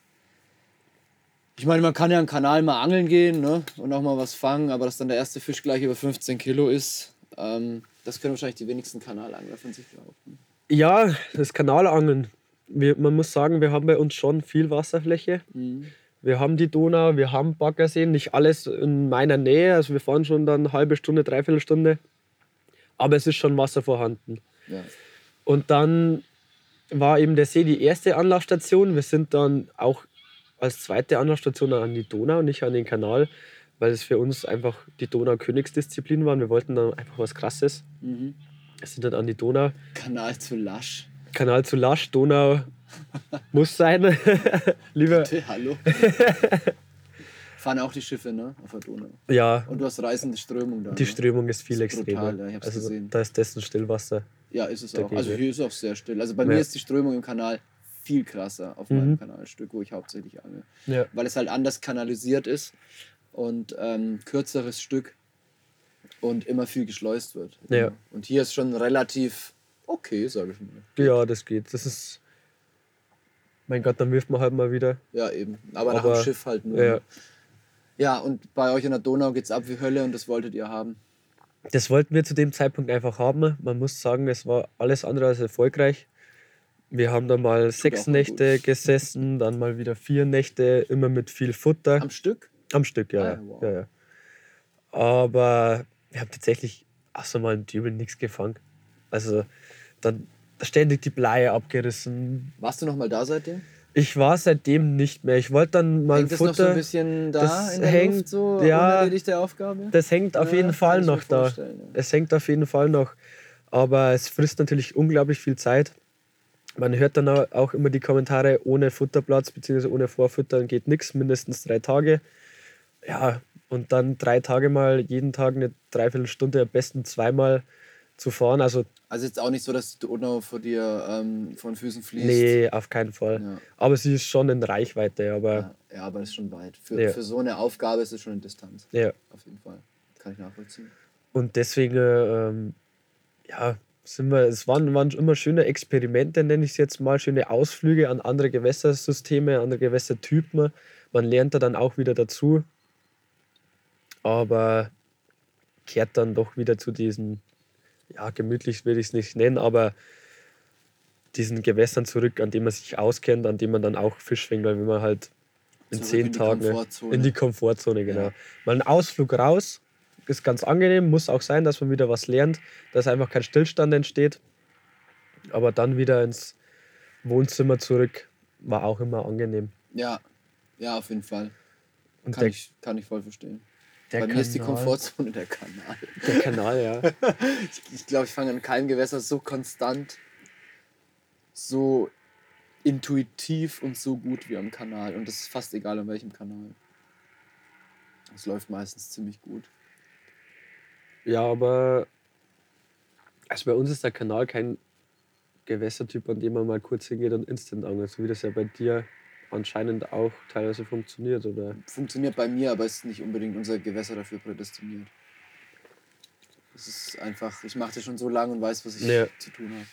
Ich meine, man kann ja einen Kanal mal angeln gehen ne? und auch mal was fangen, aber dass dann der erste Fisch gleich über 15 Kilo ist, ähm, das können wahrscheinlich die wenigsten Kanalangler von sich behaupten. Ja, das Kanalangeln. Wir, man muss sagen, wir haben bei uns schon viel Wasserfläche. Mhm. Wir haben die Donau, wir haben Baggerseen, nicht alles in meiner Nähe. Also wir fahren schon dann eine halbe Stunde, dreiviertel Stunde. Aber es ist schon Wasser vorhanden. Ja. Und dann war eben der See die erste Anlaufstation. Wir sind dann auch als zweite Anlaufstation an die Donau, nicht an den Kanal, weil es für uns einfach die Donau-Königsdisziplin war. Wir wollten dann einfach was Krasses. Mhm. Wir sind dann an die Donau. Kanal zu lasch. Kanal zu lasch, Donau muss sein. Lieber, Bitte, hallo. Fahren auch die Schiffe, ne? Auf der Donau. ja, Und du hast reißende Strömung da. die ne? Strömung ist viel ist extremer. brutal, ja, ich hab's also gesehen. da ist dessen Stillwasser. Ja, ist es auch. Also hier ist es auch sehr still. Also bei Ja. mir ist die Strömung im Kanal viel krasser auf Mhm. meinem Kanalstück, wo ich hauptsächlich angel. Ja. Weil es halt anders kanalisiert ist und ähm, kürzeres Stück und immer viel geschleust wird. Ja. Und hier ist schon relativ okay, sage ich mal. ja, das geht. Das ist. Mein Gott, dann wirft man halt mal wieder. Ja, eben. Aber, nach Aber- dem Schiff halt nur. Ja. Ja, und bei euch in der Donau geht's ab wie Hölle und das wolltet ihr haben. Das wollten wir zu dem Zeitpunkt einfach haben. Man muss sagen, es war alles andere als erfolgreich. Wir haben da mal sechs auch mal Nächte gesessen, dann mal wieder vier Nächte, immer mit viel Futter. Am Stück? Am Stück, ja. Ah, wow. ja, ja. Aber wir haben tatsächlich auch so mal im Dübel nichts gefangen. Also dann ständig die Bleie abgerissen. Warst du noch mal da seitdem? Ich war seitdem nicht mehr. Ich wollte dann mal Hängt das noch so Futter. ein bisschen da das in der hängt- Luft, so ja, unerledigte Aufgabe? das hängt auf Ja, jeden Fall noch da. ja. Es hängt auf jeden Fall noch. Aber es frisst natürlich unglaublich viel Zeit. Man hört dann au- auch immer die Kommentare, ohne Futterplatz bzw. ohne Vorfüttern geht nichts, mindestens drei Tage. Ja, und dann drei Tage mal jeden Tag eine Dreiviertelstunde, am besten zweimal zu fahren. Also, Also jetzt auch nicht so, dass die Donau vor dir ähm, von Füßen fließt. nee, auf keinen Fall. Ja. Aber sie ist schon in Reichweite. Aber Ja, ja, aber ist schon weit. Für, Ja. für so eine Aufgabe ist es schon eine Distanz. ja. Auf jeden Fall. Kann ich nachvollziehen. Und deswegen, ähm, ja, sind wir, es waren, waren immer schöne Experimente, nenne ich es jetzt mal, schöne Ausflüge an andere Gewässersysteme, andere Gewässertypen. Man lernt da dann auch wieder dazu. Aber kehrt dann doch wieder zu diesen, ja, gemütlich will ich es nicht nennen, aber diesen Gewässern zurück, an denen man sich auskennt, an denen man dann auch Fisch fängt, weil wenn man halt in Zurück zehn in die Tagen Komfortzone. in die Komfortzone, genau. Ja. Mal ein Ausflug raus, ist ganz angenehm, muss auch sein, dass man wieder was lernt, dass einfach kein Stillstand entsteht. Aber dann wieder ins Wohnzimmer zurück, war auch immer angenehm. Ja, ja, auf jeden Fall. Und Kann, ich, kann ich voll verstehen. Der Bei mir ist die Kanal- Komfortzone der Kanal. Der Kanal, ja. Ich, glaube, ich fange an keinem Gewässer so konstant, so intuitiv und so gut wie am Kanal. Und das ist fast egal, an welchem Kanal. Es läuft meistens ziemlich gut. Ja, aber also bei uns ist der Kanal kein Gewässertyp, an dem man mal kurz hingeht und instant angelt, so wie das ja bei dir anscheinend auch teilweise funktioniert, oder? Funktioniert bei mir, aber ist nicht unbedingt unser Gewässer dafür prädestiniert. Es ist einfach, ich mache das schon so lange und weiß, was ich Ja. zu tun habe.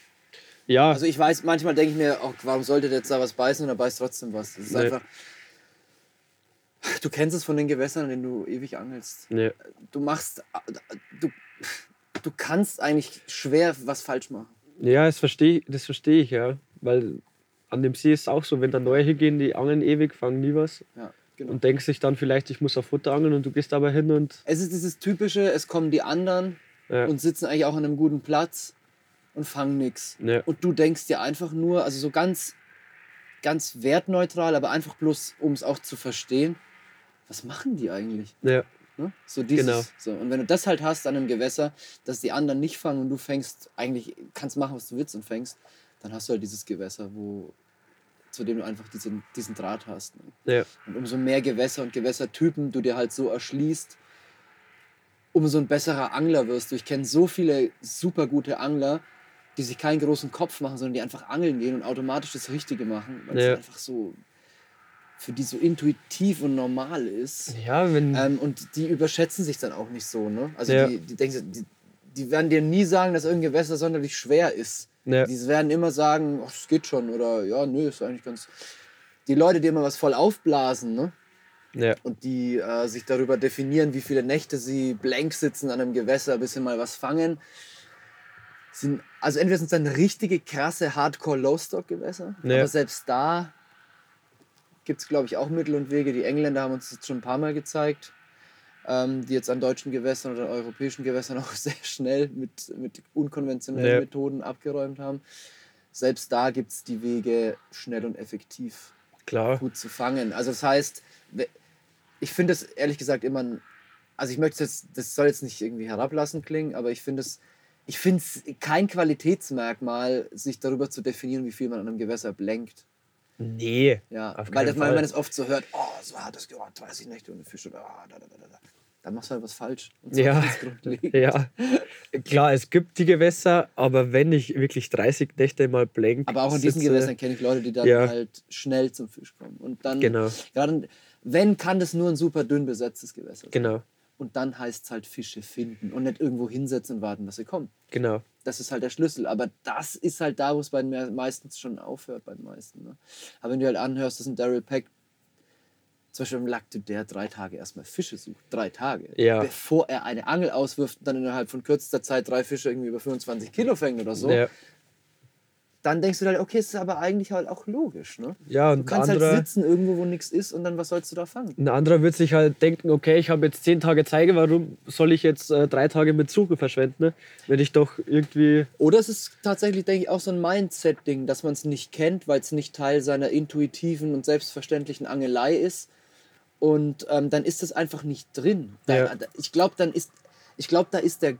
Ja, Also ich weiß, manchmal denke ich mir, oh, warum sollte der jetzt da was beißen und er beißt trotzdem was. Das ist Nee. einfach. Du kennst es von den Gewässern, in denen du ewig angelst. nee, Du machst. Du, du kannst eigentlich schwer was falsch machen. ja das verstehe das versteh ich, ja. Weil an dem See ist es auch so, wenn da neue hingehen, die angeln ewig, fangen nie was Ja, genau. und denkst sich dann vielleicht, ich muss auf Futter angeln und du gehst aber hin und Es ist dieses typische, es kommen die anderen ja, und sitzen eigentlich auch an einem guten Platz und fangen nichts. ja, Und du denkst dir einfach nur, also so ganz, ganz wertneutral, aber einfach bloß, um es auch zu verstehen, was machen die eigentlich? ja, Ne? So dieses, Genau. so. Und wenn du das halt hast an einem Gewässer, dass die anderen nicht fangen und du fängst, eigentlich kannst machen, was du willst und fängst, dann hast du halt dieses Gewässer, wo, zu dem du einfach diesen, diesen Draht hast. Ne? ja, Und umso mehr Gewässer und Gewässertypen du dir halt so erschließt, umso ein besserer Angler wirst du. Ich kenne so viele super gute Angler, die sich keinen großen Kopf machen, sondern die einfach angeln gehen und automatisch das Richtige machen, weil Ja. es einfach so für die so intuitiv und normal ist. ja, wenn, Ähm, und die überschätzen sich dann auch nicht so. Ne? Also Ja. die, die, denken, die, die werden dir nie sagen, dass irgendein Gewässer sonderlich schwer ist. Ja, Die werden immer sagen, ach, es geht schon oder ja, nö, ist eigentlich ganz. Die Leute, die immer was voll aufblasen, ne? ja, Und die äh, sich darüber definieren, wie viele Nächte sie blank sitzen an einem Gewässer, bis sie mal was fangen. Sind, also entweder sind es dann richtige krasse Hardcore-Low-Stock-Gewässer, Ja. aber selbst da gibt es, glaube ich, auch Mittel und Wege. Die Engländer haben uns das schon ein paar Mal gezeigt, ähm, die jetzt an deutschen Gewässern oder europäischen Gewässern auch sehr schnell mit, mit unkonventionellen Ja. Methoden abgeräumt haben. Selbst da gibt es die Wege, schnell und effektiv klar, gut zu fangen. Also das heißt, ich finde es ehrlich gesagt immer, ein- also ich möchte jetzt, das soll jetzt nicht irgendwie herablassend klingen, aber ich finde es, ich finde es kein Qualitätsmerkmal, sich darüber zu definieren, wie viel man an einem Gewässer blenkt. Nee, Ja, weil das, man es oft so hört, oh, so hat das gehört, 30 Nächte ohne Fisch oder ah, da, da, da, da, da. Dann machst du halt was falsch. Ja. ja. Klar, es gibt die Gewässer, aber wenn ich wirklich 30 Nächte mal blank Aber auch in diesen sitze, Gewässern kenne ich Leute, die dann Ja. halt schnell zum Fisch kommen. Und dann, Genau, gerade wenn, kann das nur ein super dünn besetztes Gewässer sein. genau, Und dann heißt es halt Fische finden und nicht irgendwo hinsetzen und warten, dass sie kommen. genau, Das ist halt der Schlüssel. Aber das ist halt da, wo es bei den me- meistens schon aufhört, bei den meisten. Ne? Aber wenn du halt anhörst, dass ein Daryl Peck zum Beispiel im Lac du der drei Tage erstmal Fische sucht. Drei Tage. Ja. Bevor er eine Angel auswirft und dann innerhalb von kürzester Zeit drei Fische irgendwie über 25 Kilo fängt oder so. Ja, Dann denkst du halt, okay, es ist aber eigentlich halt auch logisch. Ne? ja Du und ein kannst anderer, halt sitzen irgendwo, wo nichts ist und dann was sollst du da fangen? ein anderer wird sich halt denken, okay, ich habe jetzt 10 Tage Zeige, warum soll ich jetzt äh, drei Tage mit Suche verschwenden, ne? wenn ich doch irgendwie, Oder es ist tatsächlich, denke ich, auch so ein Mindset-Ding, dass man es nicht kennt, weil es nicht Teil seiner intuitiven und selbstverständlichen Angelei ist. Und ähm, dann ist das einfach nicht drin. Da, Ja. Ich glaube, dann ist, ich glaube, da ist der,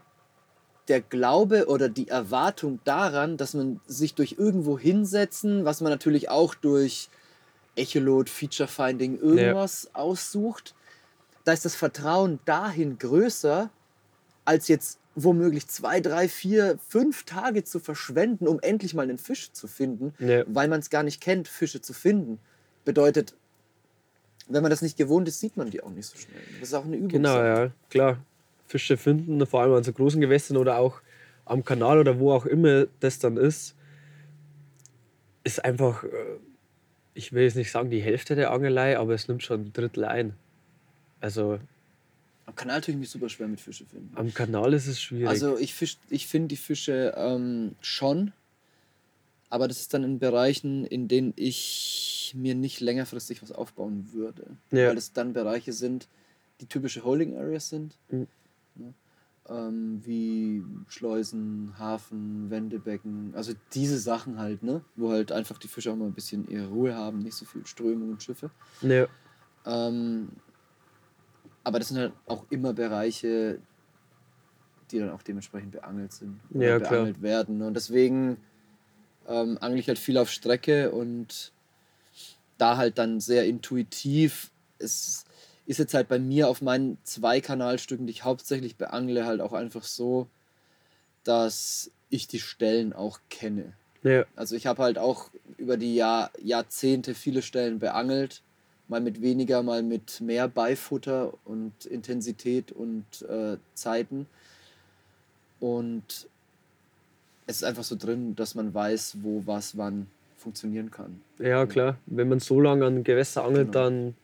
der Glaube oder die Erwartung daran, dass man sich durch irgendwo hinsetzen, was man natürlich auch durch Echolot, Feature Finding, irgendwas aussucht, da ist das Vertrauen dahin größer, als jetzt womöglich zwei, drei, vier, fünf Tage zu verschwenden, um endlich mal einen Fisch zu finden, Ja. weil man es gar nicht kennt, Fische zu finden. Bedeutet, wenn man das nicht gewohnt ist, sieht man die auch nicht so schnell. Das ist auch eine Übung. genau, ja, klar, Fische finden, vor allem an so großen Gewässern oder auch am Kanal oder wo auch immer das dann ist, ist einfach, äh, ich will jetzt nicht sagen die Hälfte der Angelei, aber es nimmt schon ein Drittel ein. Also Am Kanal tue ich mich super schwer mit Fische finden. am Kanal ist es schwierig. Also ich, fisch- ich finde die Fische ähm, schon, aber das ist dann in Bereichen, in denen ich mir nicht längerfristig was aufbauen würde. Ja. Weil es dann Bereiche sind, die typische Holding Areas sind. Mhm. Ne? Ähm, wie Schleusen, Hafen, Wendebecken, also diese Sachen halt, ne? Wo halt einfach die Fische auch mal ein bisschen ihre Ruhe haben, nicht so viel Strömung und Schiffe. ja, Ähm, aber das sind halt auch immer Bereiche, die dann auch dementsprechend beangelt sind. oder Ja, klar. beangelt werden. Und deswegen ähm, angle ich halt viel auf Strecke und da halt dann sehr intuitiv. Es ist jetzt halt bei mir auf meinen zwei Kanalstücken, die ich hauptsächlich beangle, halt auch einfach so, dass ich die Stellen auch kenne. ja, Also ich habe halt auch über die Jahr, Jahrzehnte viele Stellen beangelt. Mal mit weniger, mal mit mehr Beifutter und Intensität und äh, Zeiten. Und es ist einfach so drin, dass man weiß, wo was wann funktionieren kann. Ja, klar. Wenn man so lange an Gewässer angelt, Genau. dann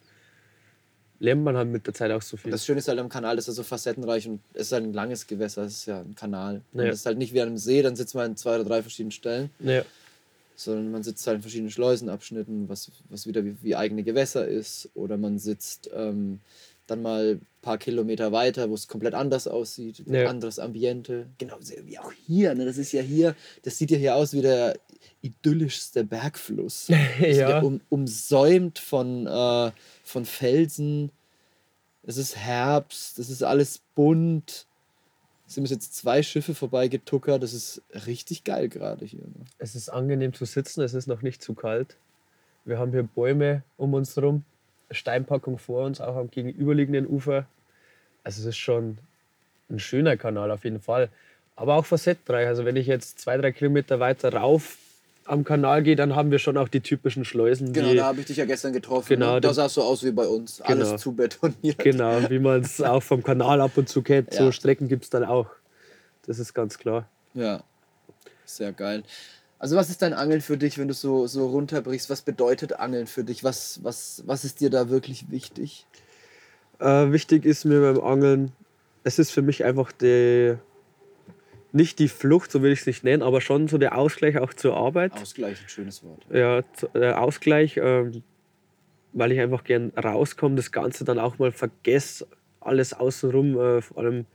lernt man halt mit der Zeit auch so viel. Das Schöne ist halt am Kanal, dass er so facettenreich und es ist halt ein langes Gewässer, es ist ja ein Kanal. Und Ja. es ist halt nicht wie an einem See, dann sitzt man an zwei oder drei verschiedenen Stellen, ja. sondern man sitzt halt in verschiedenen Schleusenabschnitten, was, was wieder wie, wie eigene Gewässer ist. Oder man sitzt ähm, dann mal ein paar Kilometer weiter, wo es komplett anders aussieht, Ja. anderes Ambiente. Genau wie auch hier. Ne? Das ist ja hier, das sieht ja hier aus wie der idyllischste Bergfluss. Ist Ja. Um, umsäumt von, äh, von Felsen. Es ist Herbst, es ist alles bunt. Es sind bis jetzt zwei Schiffe vorbeigetuckert. Das ist richtig geil gerade hier. Ne? Es ist angenehm zu sitzen, es ist noch nicht zu kalt. Wir haben hier Bäume um uns herum, Steinpackung vor uns, auch am gegenüberliegenden Ufer. Also es ist schon ein schöner Kanal auf jeden Fall. Aber auch facettenreich. Also wenn ich jetzt zwei, drei Kilometer weiter rauf am Kanal gehe, dann haben wir schon auch die typischen Schleusen. Genau, da habe ich dich ja gestern getroffen. Genau, ne? Da sah es so aus wie bei uns. Genau. Alles zu betoniert. Genau, wie man es auch vom Kanal ab und zu kennt. Ja. So Strecken gibt es dann auch. Das ist ganz klar. Ja, sehr geil. Also was ist dein Angeln für dich, wenn du so, so runterbrichst? Was bedeutet Angeln für dich? Was, was, was ist dir da wirklich wichtig? Äh, wichtig ist mir beim Angeln, es ist für mich einfach die, nicht die Flucht, so will ich es nicht nennen, aber schon so der Ausgleich auch zur Arbeit. Ausgleich, ein schönes Wort. Ja, der Ausgleich, ähm, weil ich einfach gern rauskomme, das Ganze dann auch mal vergesse, alles außenrum, äh, vor allem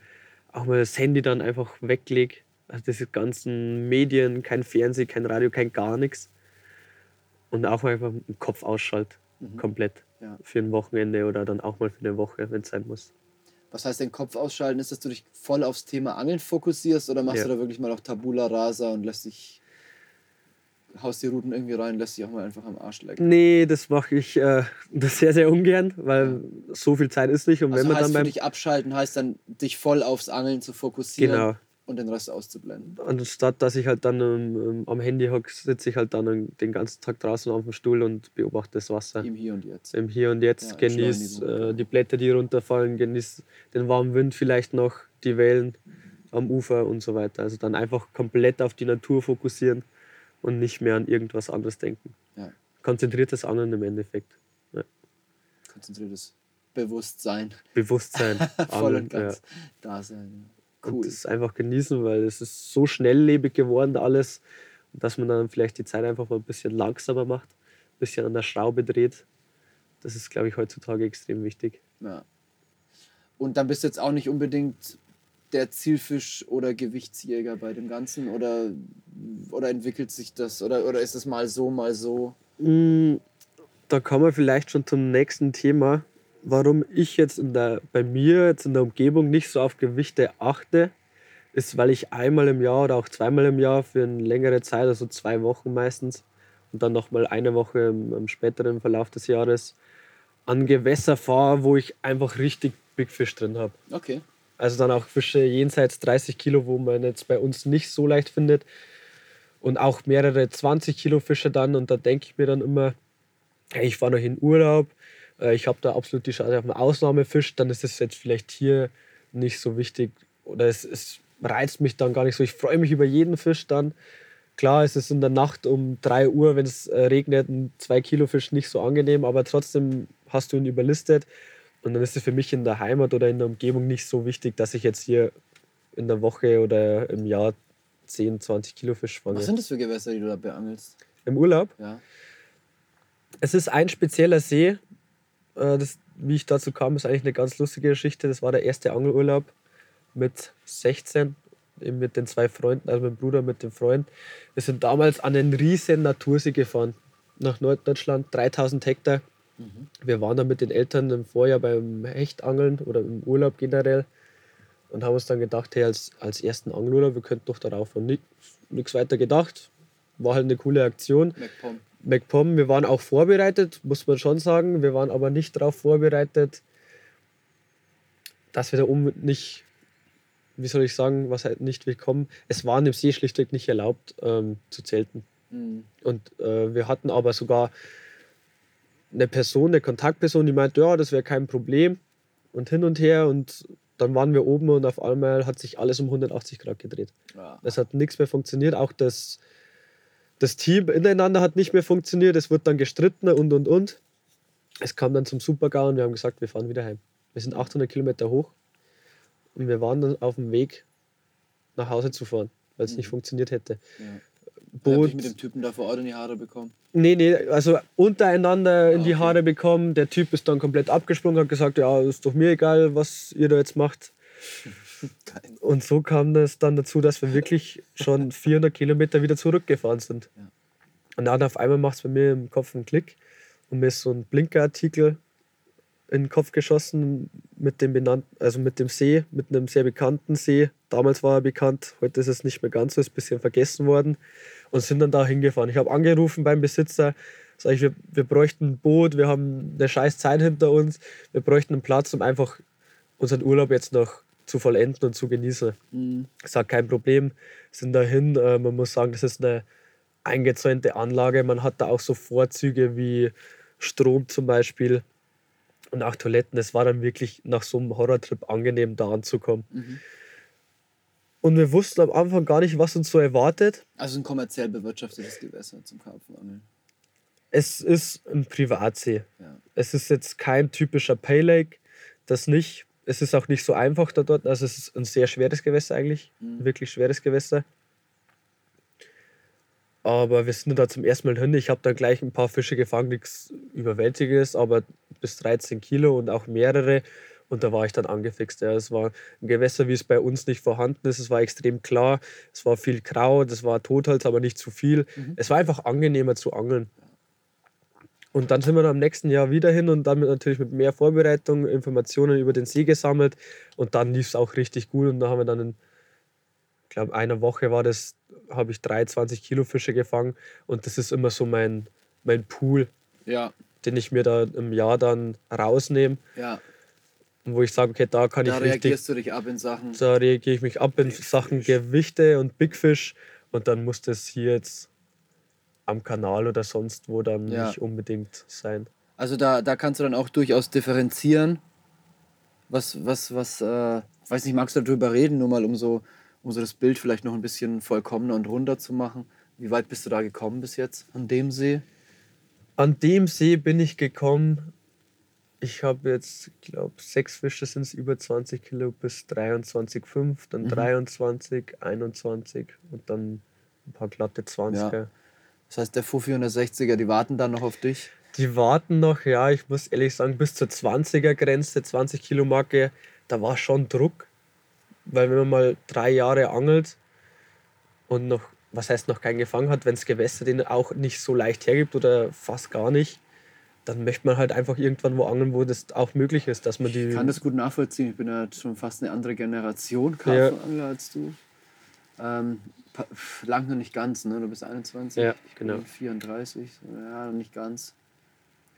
auch mal das Handy dann einfach weglege. Also diese ganzen Medien, kein Fernsehen, kein Radio, kein gar nichts. Und auch mal einfach den Kopf ausschalte, komplett. Ja. Für ein Wochenende oder dann auch mal für eine Woche, wenn es sein muss. Was heißt den Kopf ausschalten? Ist, dass du dich voll aufs Thema Angeln fokussierst oder machst Ja. du da wirklich mal auch Tabula Rasa und lässt dich, haust die Routen irgendwie rein, lässt dich auch mal einfach am Arsch lecken? Nee, das mache ich äh, das sehr, sehr ungern, weil so viel Zeit ist nicht. Und Also wenn man heißt dann beim. dich abschalten, heißt dann dich voll aufs Angeln zu fokussieren Genau. Und den Rest auszublenden. Anstatt dass ich halt dann ähm, am Handy hocke, sitze ich halt dann den ganzen Tag draußen auf dem Stuhl und beobachte das Wasser. Im Hier und Jetzt. Im Hier und Jetzt, Ja, genieß Entschleunigung. äh, die Blätter, die runterfallen, genieß den warmen Wind vielleicht noch, die Wellen am Ufer und so weiter. Also dann einfach komplett auf die Natur fokussieren und nicht mehr an irgendwas anderes denken. Ja. Konzentriertes Angeln im Endeffekt. Konzentriertes Bewusstsein. Bewusstsein. voll und ganz da sein. Ja. Und Cool. das einfach genießen, weil es ist so schnelllebig geworden alles, dass man dann vielleicht die Zeit einfach mal ein bisschen langsamer macht, ein bisschen an der Schraube dreht. Das ist, glaube ich, heutzutage extrem wichtig. Ja. Und dann bist du jetzt auch nicht unbedingt der Zielfisch- oder Gewichtsjäger bei dem Ganzen? Oder, oder entwickelt sich das? Oder, oder ist es mal so, mal so? Mm, Da kommen wir vielleicht schon zum nächsten Thema. Warum ich jetzt in der, bei mir jetzt in der Umgebung nicht so auf Gewichte achte, ist, weil ich einmal im Jahr oder auch zweimal im Jahr für eine längere Zeit, also zwei Wochen meistens, und dann nochmal eine Woche im, im späteren Verlauf des Jahres, an Gewässer fahre, wo ich einfach richtig Big Fish drin habe. Okay. Also dann auch Fische jenseits 30 Kilo, wo man jetzt bei uns nicht so leicht findet. Und auch mehrere 20 Kilo Fische dann. Und da denke ich mir dann immer, hey, ich fahre noch in Urlaub, ich habe da absolut die Chance auf einen Ausnahmefisch, dann ist es jetzt vielleicht hier nicht so wichtig. Oder es, es reizt mich dann gar nicht so. Ich freue mich über jeden Fisch dann. Klar, es ist in der Nacht um 3 Uhr, wenn es äh, regnet, ein 2 Kilo Fisch nicht so angenehm, aber trotzdem hast du ihn überlistet. Und dann ist es für mich in der Heimat oder in der Umgebung nicht so wichtig, dass ich jetzt hier in der Woche oder im Jahr 10, 20 Kilo Fisch fange. Was sind das für Gewässer, die du da beangelst? Im Urlaub? Ja. Es ist ein spezieller See. Äh, Das, wie ich dazu kam, ist eigentlich eine ganz lustige Geschichte. Das war der erste Angelurlaub mit 16, eben mit den zwei Freunden, also mit dem Bruder, mit dem Freund. Wir sind damals an einen riesen Natursee gefahren, nach Norddeutschland, 3000 Hektar. Wir waren dann mit den Eltern im Vorjahr beim Hechtangeln oder im Urlaub generell und haben uns dann gedacht, hey, als, als ersten Angelurlaub, wir könnten doch darauf und nichts weiter gedacht. War halt eine coole Aktion. MacPom. MacPom, wir waren auch vorbereitet, muss man schon sagen. Wir waren aber nicht darauf vorbereitet, dass wir da oben nicht, wie soll ich sagen, was halt nicht willkommen. Es war an dem See schlichtweg nicht erlaubt ähm, zu zelten. Mhm. Und äh, wir hatten aber sogar eine Person, eine Kontaktperson, die meinte, ja, das wäre kein Problem. Und hin und her. Und dann waren wir oben und auf einmal hat sich alles um 180 Grad gedreht. Ja. Es hat nichts mehr funktioniert. Auch das, das Team ineinander hat nicht mehr funktioniert. Es wird dann gestritten und und und. Es kam dann zum Supergau und wir haben gesagt, wir fahren wieder heim. Wir sind 800 Kilometer hoch und wir waren dann auf dem Weg nach Hause zu fahren, weil es Mhm. nicht funktioniert hätte. Ja. Hab Boot, ich mit dem Typen da vor Ort in die Haare bekommen. Nee, nee, also untereinander in Ah, die. Haare bekommen. Der Typ ist dann komplett abgesprungen, hat gesagt, ja, ist doch mir egal, was ihr da jetzt macht. Geil. Und so kam das dann dazu, dass wir wirklich schon 400 Kilometer wieder zurückgefahren sind. Ja. Und dann auf einmal macht es bei mir im Kopf einen Klick und mir ist so ein Blinkerartikel in den Kopf geschossen mit dem benannten, also mit dem See, mit einem sehr bekannten See. Damals war er bekannt, heute ist es nicht mehr ganz so, ist ein bisschen vergessen worden und sind dann da hingefahren. Ich habe angerufen beim Besitzer, sage ich, wir, wir bräuchten ein Boot, wir haben eine scheiß Zeit hinter uns, wir bräuchten einen Platz, um einfach unseren Urlaub jetzt noch zu vollenden und zu genießen. Mhm. Ich sage, kein Problem, sind dahin. Äh, man muss sagen, das ist eine eingezäunte Anlage. Man hat da auch so Vorzüge wie Strom zum Beispiel und auch Toiletten. Es war dann wirklich nach so einem Horrortrip angenehm, da anzukommen. Mhm. Und wir wussten am Anfang gar nicht, was uns so erwartet. Also ein kommerziell bewirtschaftetes Gewässer zum Karpfenangeln. Es ist ein Privatsee. Ja. Es ist jetzt kein typischer Pay Lake, das nicht. Es ist auch nicht so einfach da dort. Also es ist ein sehr schweres Gewässer eigentlich, Mhm. ein wirklich schweres Gewässer. Aber wir sind da zum ersten Mal hin. Ich habe da gleich ein paar Fische gefangen, nichts Überwältigendes, aber bis 13 Kilo und auch mehrere. Und da war ich dann angefixt. Ja. Es war ein Gewässer, wie es bei uns nicht vorhanden ist. Es war extrem klar. Es war viel Kraut, es war Totholz, aber nicht zu viel. Mhm. Es war einfach angenehmer zu angeln. Und dann sind wir dann am nächsten Jahr wieder hin und dann natürlich mit mehr Vorbereitung, Informationen über den See gesammelt. Und dann lief es auch richtig gut. Und da haben wir dann in, ich glaube, einer Woche war das, habe ich 23 Kilo Fische gefangen. Und das ist immer so mein, mein Pool, Ja, den ich mir da im Jahr dann rausnehme. ja. Wo ich sage, okay, da kann Da ich richtig, reagierst du dich ab in Sachen. da reagiere ich mich ab in Sachen. Gewichte und Big Fish. Und dann muss das hier jetzt am Kanal oder sonst wo dann Ja. nicht unbedingt sein. Also da, da kannst du dann auch durchaus differenzieren. Was, was, was, äh, ich weiß nicht, magst du darüber reden, nur mal um so, um so das Bild vielleicht noch ein bisschen vollkommener und runder zu machen. Wie weit bist du da gekommen bis jetzt an dem See? An dem See bin ich gekommen. Ich habe jetzt, glaube sechs Fische sind es über 20 Kilo bis 23,5, dann Mhm. 23, 21 und dann ein paar glatte 20er. Das heißt, der Fuffi und der 60er, die warten dann noch auf dich. Die warten noch, ja, ich muss ehrlich sagen, bis zur 20er Grenze, 20 Kilo Marke, da war schon Druck. Weil wenn man mal drei Jahre angelt und noch, was heißt noch keinen gefangen hat, wenn das Gewässer den auch nicht so leicht hergibt oder fast gar nicht, dann möchte man halt einfach irgendwann wo angeln, wo das auch möglich ist, dass man die. Ich kann das gut nachvollziehen. Ich bin ja schon fast eine andere Generation Karpfenangler als du. Ähm, lang noch nicht ganz, ne? Du bist 21. Ja, genau. 34. Ja, noch nicht ganz.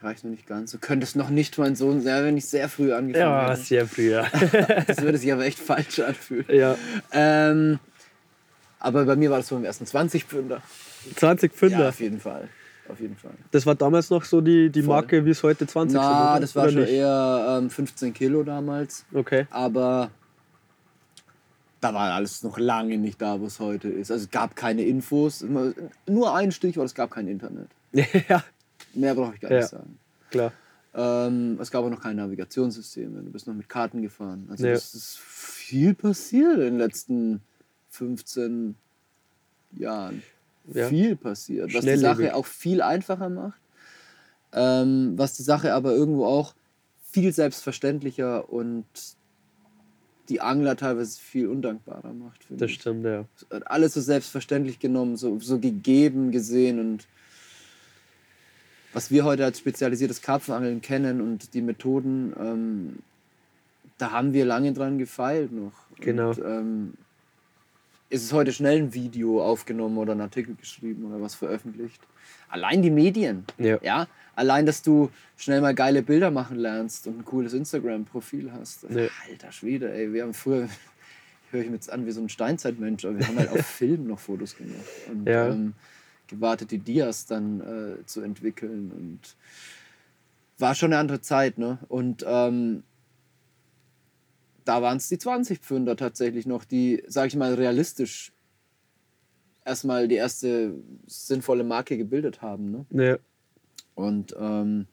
Reicht noch nicht ganz. Du könntest noch nicht mein Sohn sein, wenn ich sehr früh angefangen ja, hätte. sehr früh, ja. Das würde sich aber echt falsch anfühlen. ja. Ähm, aber bei mir war das so im ersten 20 Pfünder. 20 Pfünder. Ja, auf jeden Fall. Auf jeden Fall. das war damals noch so die, die Voll. Marke, wie es heute 20 sind. Na, oder? das war schon nicht? eher ähm, 15 Kilo damals. Okay. aber da war alles noch lange nicht da, wo es heute ist. Also es gab keine Infos, nur ein Stichwort, es gab kein Internet. ja, Mehr brauche ich gar Ja. nicht sagen. klar. Ähm, es gab auch noch kein Navigationssystem, du bist noch mit Karten gefahren. Also Ja. es ist viel passiert in den letzten 15 Jahren. Ja. Viel passiert, was die. Sache auch viel einfacher macht. Ähm, was die Sache aber irgendwo auch viel selbstverständlicher und die Angler teilweise viel undankbarer macht. Das ich. stimmt, ja. alles so selbstverständlich genommen, so, so gegeben gesehen und was wir heute als spezialisiertes Karpfenangeln kennen und die Methoden, ähm, da haben wir lange dran gefeilt noch. Genau. Und, ähm, ist es heute schnell ein Video aufgenommen oder ein Artikel geschrieben oder was veröffentlicht. Allein die Medien, Ja. ja, allein, dass du schnell mal geile Bilder machen lernst und ein cooles Instagram-Profil hast. Ja. Alter Schwede, ey, wir haben früher, ich höre ich mir jetzt an wie so ein Steinzeitmensch, aber wir haben halt auf Film noch Fotos gemacht. Und Ja. ähm, gewartet, die Dias dann äh, zu entwickeln. Und war schon eine andere Zeit, ne? Und ähm, da waren es die 20 Pfünder tatsächlich noch, die, sag ich mal, realistisch erstmal die erste sinnvolle Marke gebildet haben. Ne? Ja. Und ähm,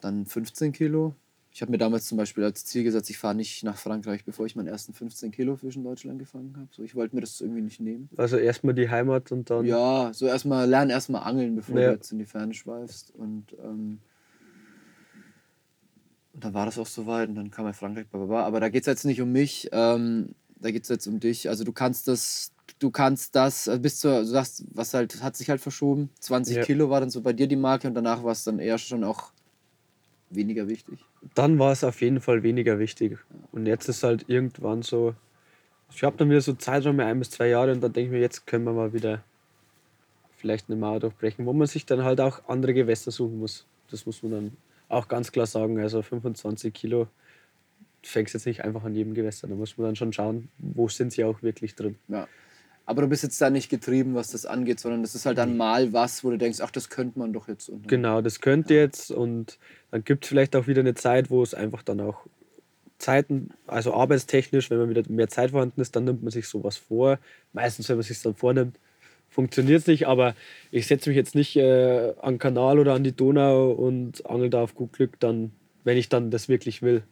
dann 15 Kilo. Ich habe mir damals zum Beispiel als Ziel gesetzt, ich fahre nicht nach Frankreich, bevor ich meinen ersten 15 Kilo Fisch in Deutschland gefangen habe. So, ich wollte mir das irgendwie nicht nehmen. Also erstmal die Heimat und dann. Ja, so erstmal lernen erstmal angeln, bevor Ja. du jetzt in die Ferne schweifst. Und, ähm, und dann war das auch soweit und dann kam ja Frankreich, bababa. aber da geht es jetzt nicht um mich, ähm, da geht es jetzt um dich. Also du kannst das, du kannst das, also bis zur, du sagst, was halt, hat sich halt verschoben. 20 Ja. Kilo war dann so bei dir die Marke und danach war es dann eher schon auch weniger wichtig. Dann war es auf jeden Fall weniger wichtig. Und jetzt ist halt irgendwann so. Ich habe dann wieder so Zeiträume, ein bis zwei Jahre, und dann denke ich mir, jetzt können wir mal wieder vielleicht eine Mauer durchbrechen, wo man sich dann halt auch andere Gewässer suchen muss. Das muss man dann auch ganz klar sagen. Also 25 Kilo fängst jetzt nicht einfach an jedem Gewässer. Da muss man dann schon schauen, wo sind sie auch wirklich drin. Ja. Aber du bist jetzt da nicht getrieben, was das angeht, sondern das ist halt dann mal was, wo du denkst, ach, das könnte man doch jetzt. Genau, das könnte jetzt und dann gibt es vielleicht auch wieder eine Zeit, wo es einfach dann auch Zeiten, also arbeitstechnisch, wenn man wieder mehr Zeit vorhanden ist, dann nimmt man sich sowas vor. Meistens, wenn man sich dann vornimmt, funktioniert es nicht, aber ich setze mich jetzt nicht äh, an den Kanal oder an die Donau und angel da auf gut Glück, dann, wenn ich dann das wirklich will, Ja.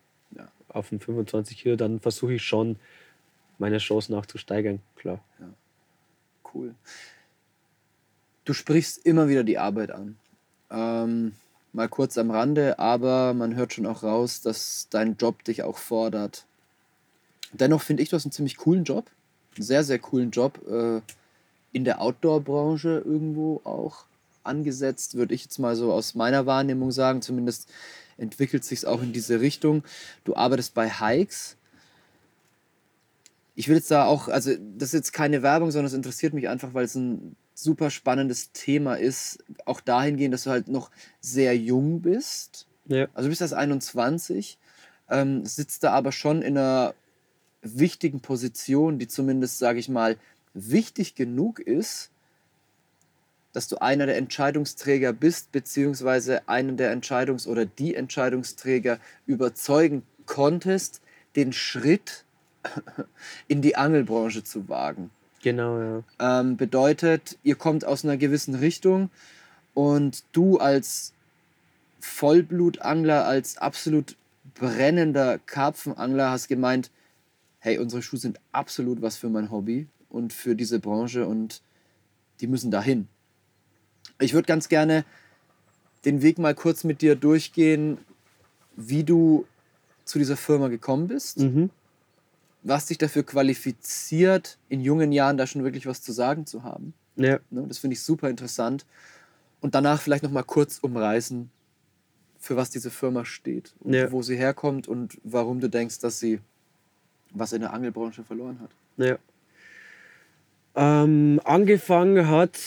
Auf den 25 Kilo, dann versuche ich schon, meine Chancen auch zu steigern, klar. Cool. Du sprichst immer wieder die Arbeit an. Ähm, mal kurz am Rande, aber man hört schon auch raus, dass dein Job dich auch fordert. Dennoch finde ich, du hast einen ziemlich coolen Job. Einen sehr, sehr coolen Job. Äh, in der Outdoor-Branche irgendwo auch angesetzt, würde ich jetzt mal so aus meiner Wahrnehmung sagen. Zumindest entwickelt sich auch in diese Richtung. Du arbeitest bei Hikes. Ich will jetzt da auch, also das ist jetzt keine Werbung, sondern es interessiert mich einfach, weil es ein super spannendes Thema ist. Auch dahingehend, dass du halt noch sehr jung bist. Ja, Also du bist erst 21, ähm, sitzt da aber schon in einer wichtigen Position, die zumindest, sage ich mal, wichtig genug ist, dass du einer der Entscheidungsträger bist, beziehungsweise einen der Entscheidungs- oder die Entscheidungsträger überzeugen konntest, den Schritt in die Angelbranche zu wagen. genau, ja. Ähm, bedeutet, ihr kommt aus einer gewissen Richtung und du als Vollblutangler, als absolut brennender Karpfenangler hast gemeint, hey, unsere Schuhe sind absolut was für mein Hobby und für diese Branche und die müssen dahin. Ich würde ganz gerne den Weg mal kurz mit dir durchgehen, wie du zu dieser Firma gekommen bist Mhm. was dich dafür qualifiziert, in jungen Jahren da schon wirklich was zu sagen zu haben. Ja, Ne? Das finde ich super interessant. Und danach vielleicht noch mal kurz umreißen, für was diese Firma steht und Ja. wo sie herkommt und warum du denkst, dass sie was in der Angelbranche verloren hat. Ja. Ähm, angefangen hat,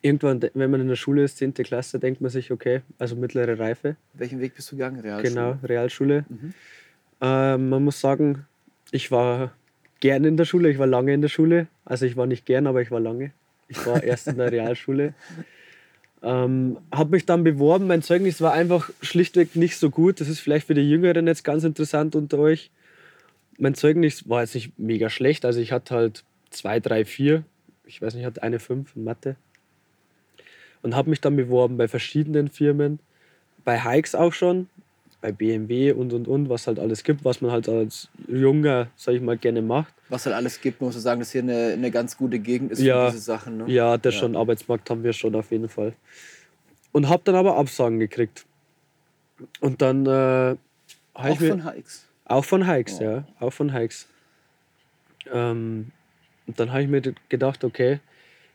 irgendwann, wenn man in der Schule ist, 10. Klasse, denkt man sich, okay, also mittlere Reife, Welchen Weg bist du gegangen, Realschule? genau, Realschule. Mhm. Ähm, man muss sagen, ich war gern in der Schule, ich war lange in der Schule. Also ich war nicht gern, aber ich war lange. Ich war erst in der Realschule. Ähm, habe mich dann beworben. Mein Zeugnis war einfach schlichtweg nicht so gut. Das ist vielleicht für die Jüngeren jetzt ganz interessant unter euch. Mein Zeugnis war jetzt nicht mega schlecht. Also ich hatte halt zwei, drei, vier. Ich weiß nicht, ich hatte eine fünf in Mathe. Und habe mich dann beworben bei verschiedenen Firmen. Bei Hikes auch schon. Bei BMW und und und, was halt alles gibt, was man halt als Junger, sag ich mal, gerne macht. Was halt alles gibt, muss man sagen, dass hier eine, eine ganz gute Gegend ist Ja. für diese Sachen. Ne? Ja, das Ja. schon, Arbeitsmarkt haben wir schon auf jeden Fall. Und habe dann aber Absagen gekriegt. Und dann äh, Auch mir, von Hikes. auch von Hikes, Oh. ja, auch von Hikes. Ähm, und dann habe ich mir gedacht, okay,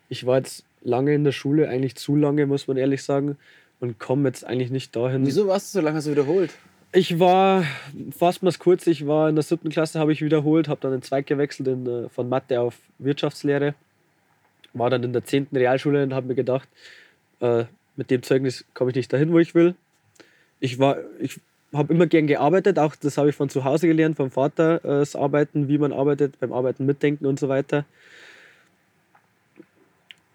ich war jetzt lange in der Schule, eigentlich zu lange, muss man ehrlich sagen, und komme jetzt eigentlich nicht dahin. Wieso warst du so lange so wiederholt? Ich war, fassen wir es kurz, ich war in der siebten Klasse, habe ich wiederholt, habe dann den Zweig gewechselt in, äh, von Mathe auf Wirtschaftslehre. War dann in der zehnten Realschule und habe mir gedacht, äh, mit dem Zeugnis komme ich nicht dahin, wo ich will. Ich war, ich habe immer gern gearbeitet, auch das habe ich von zu Hause gelernt, vom Vater, äh, das Arbeiten, wie man arbeitet, beim Arbeiten mitdenken und so weiter.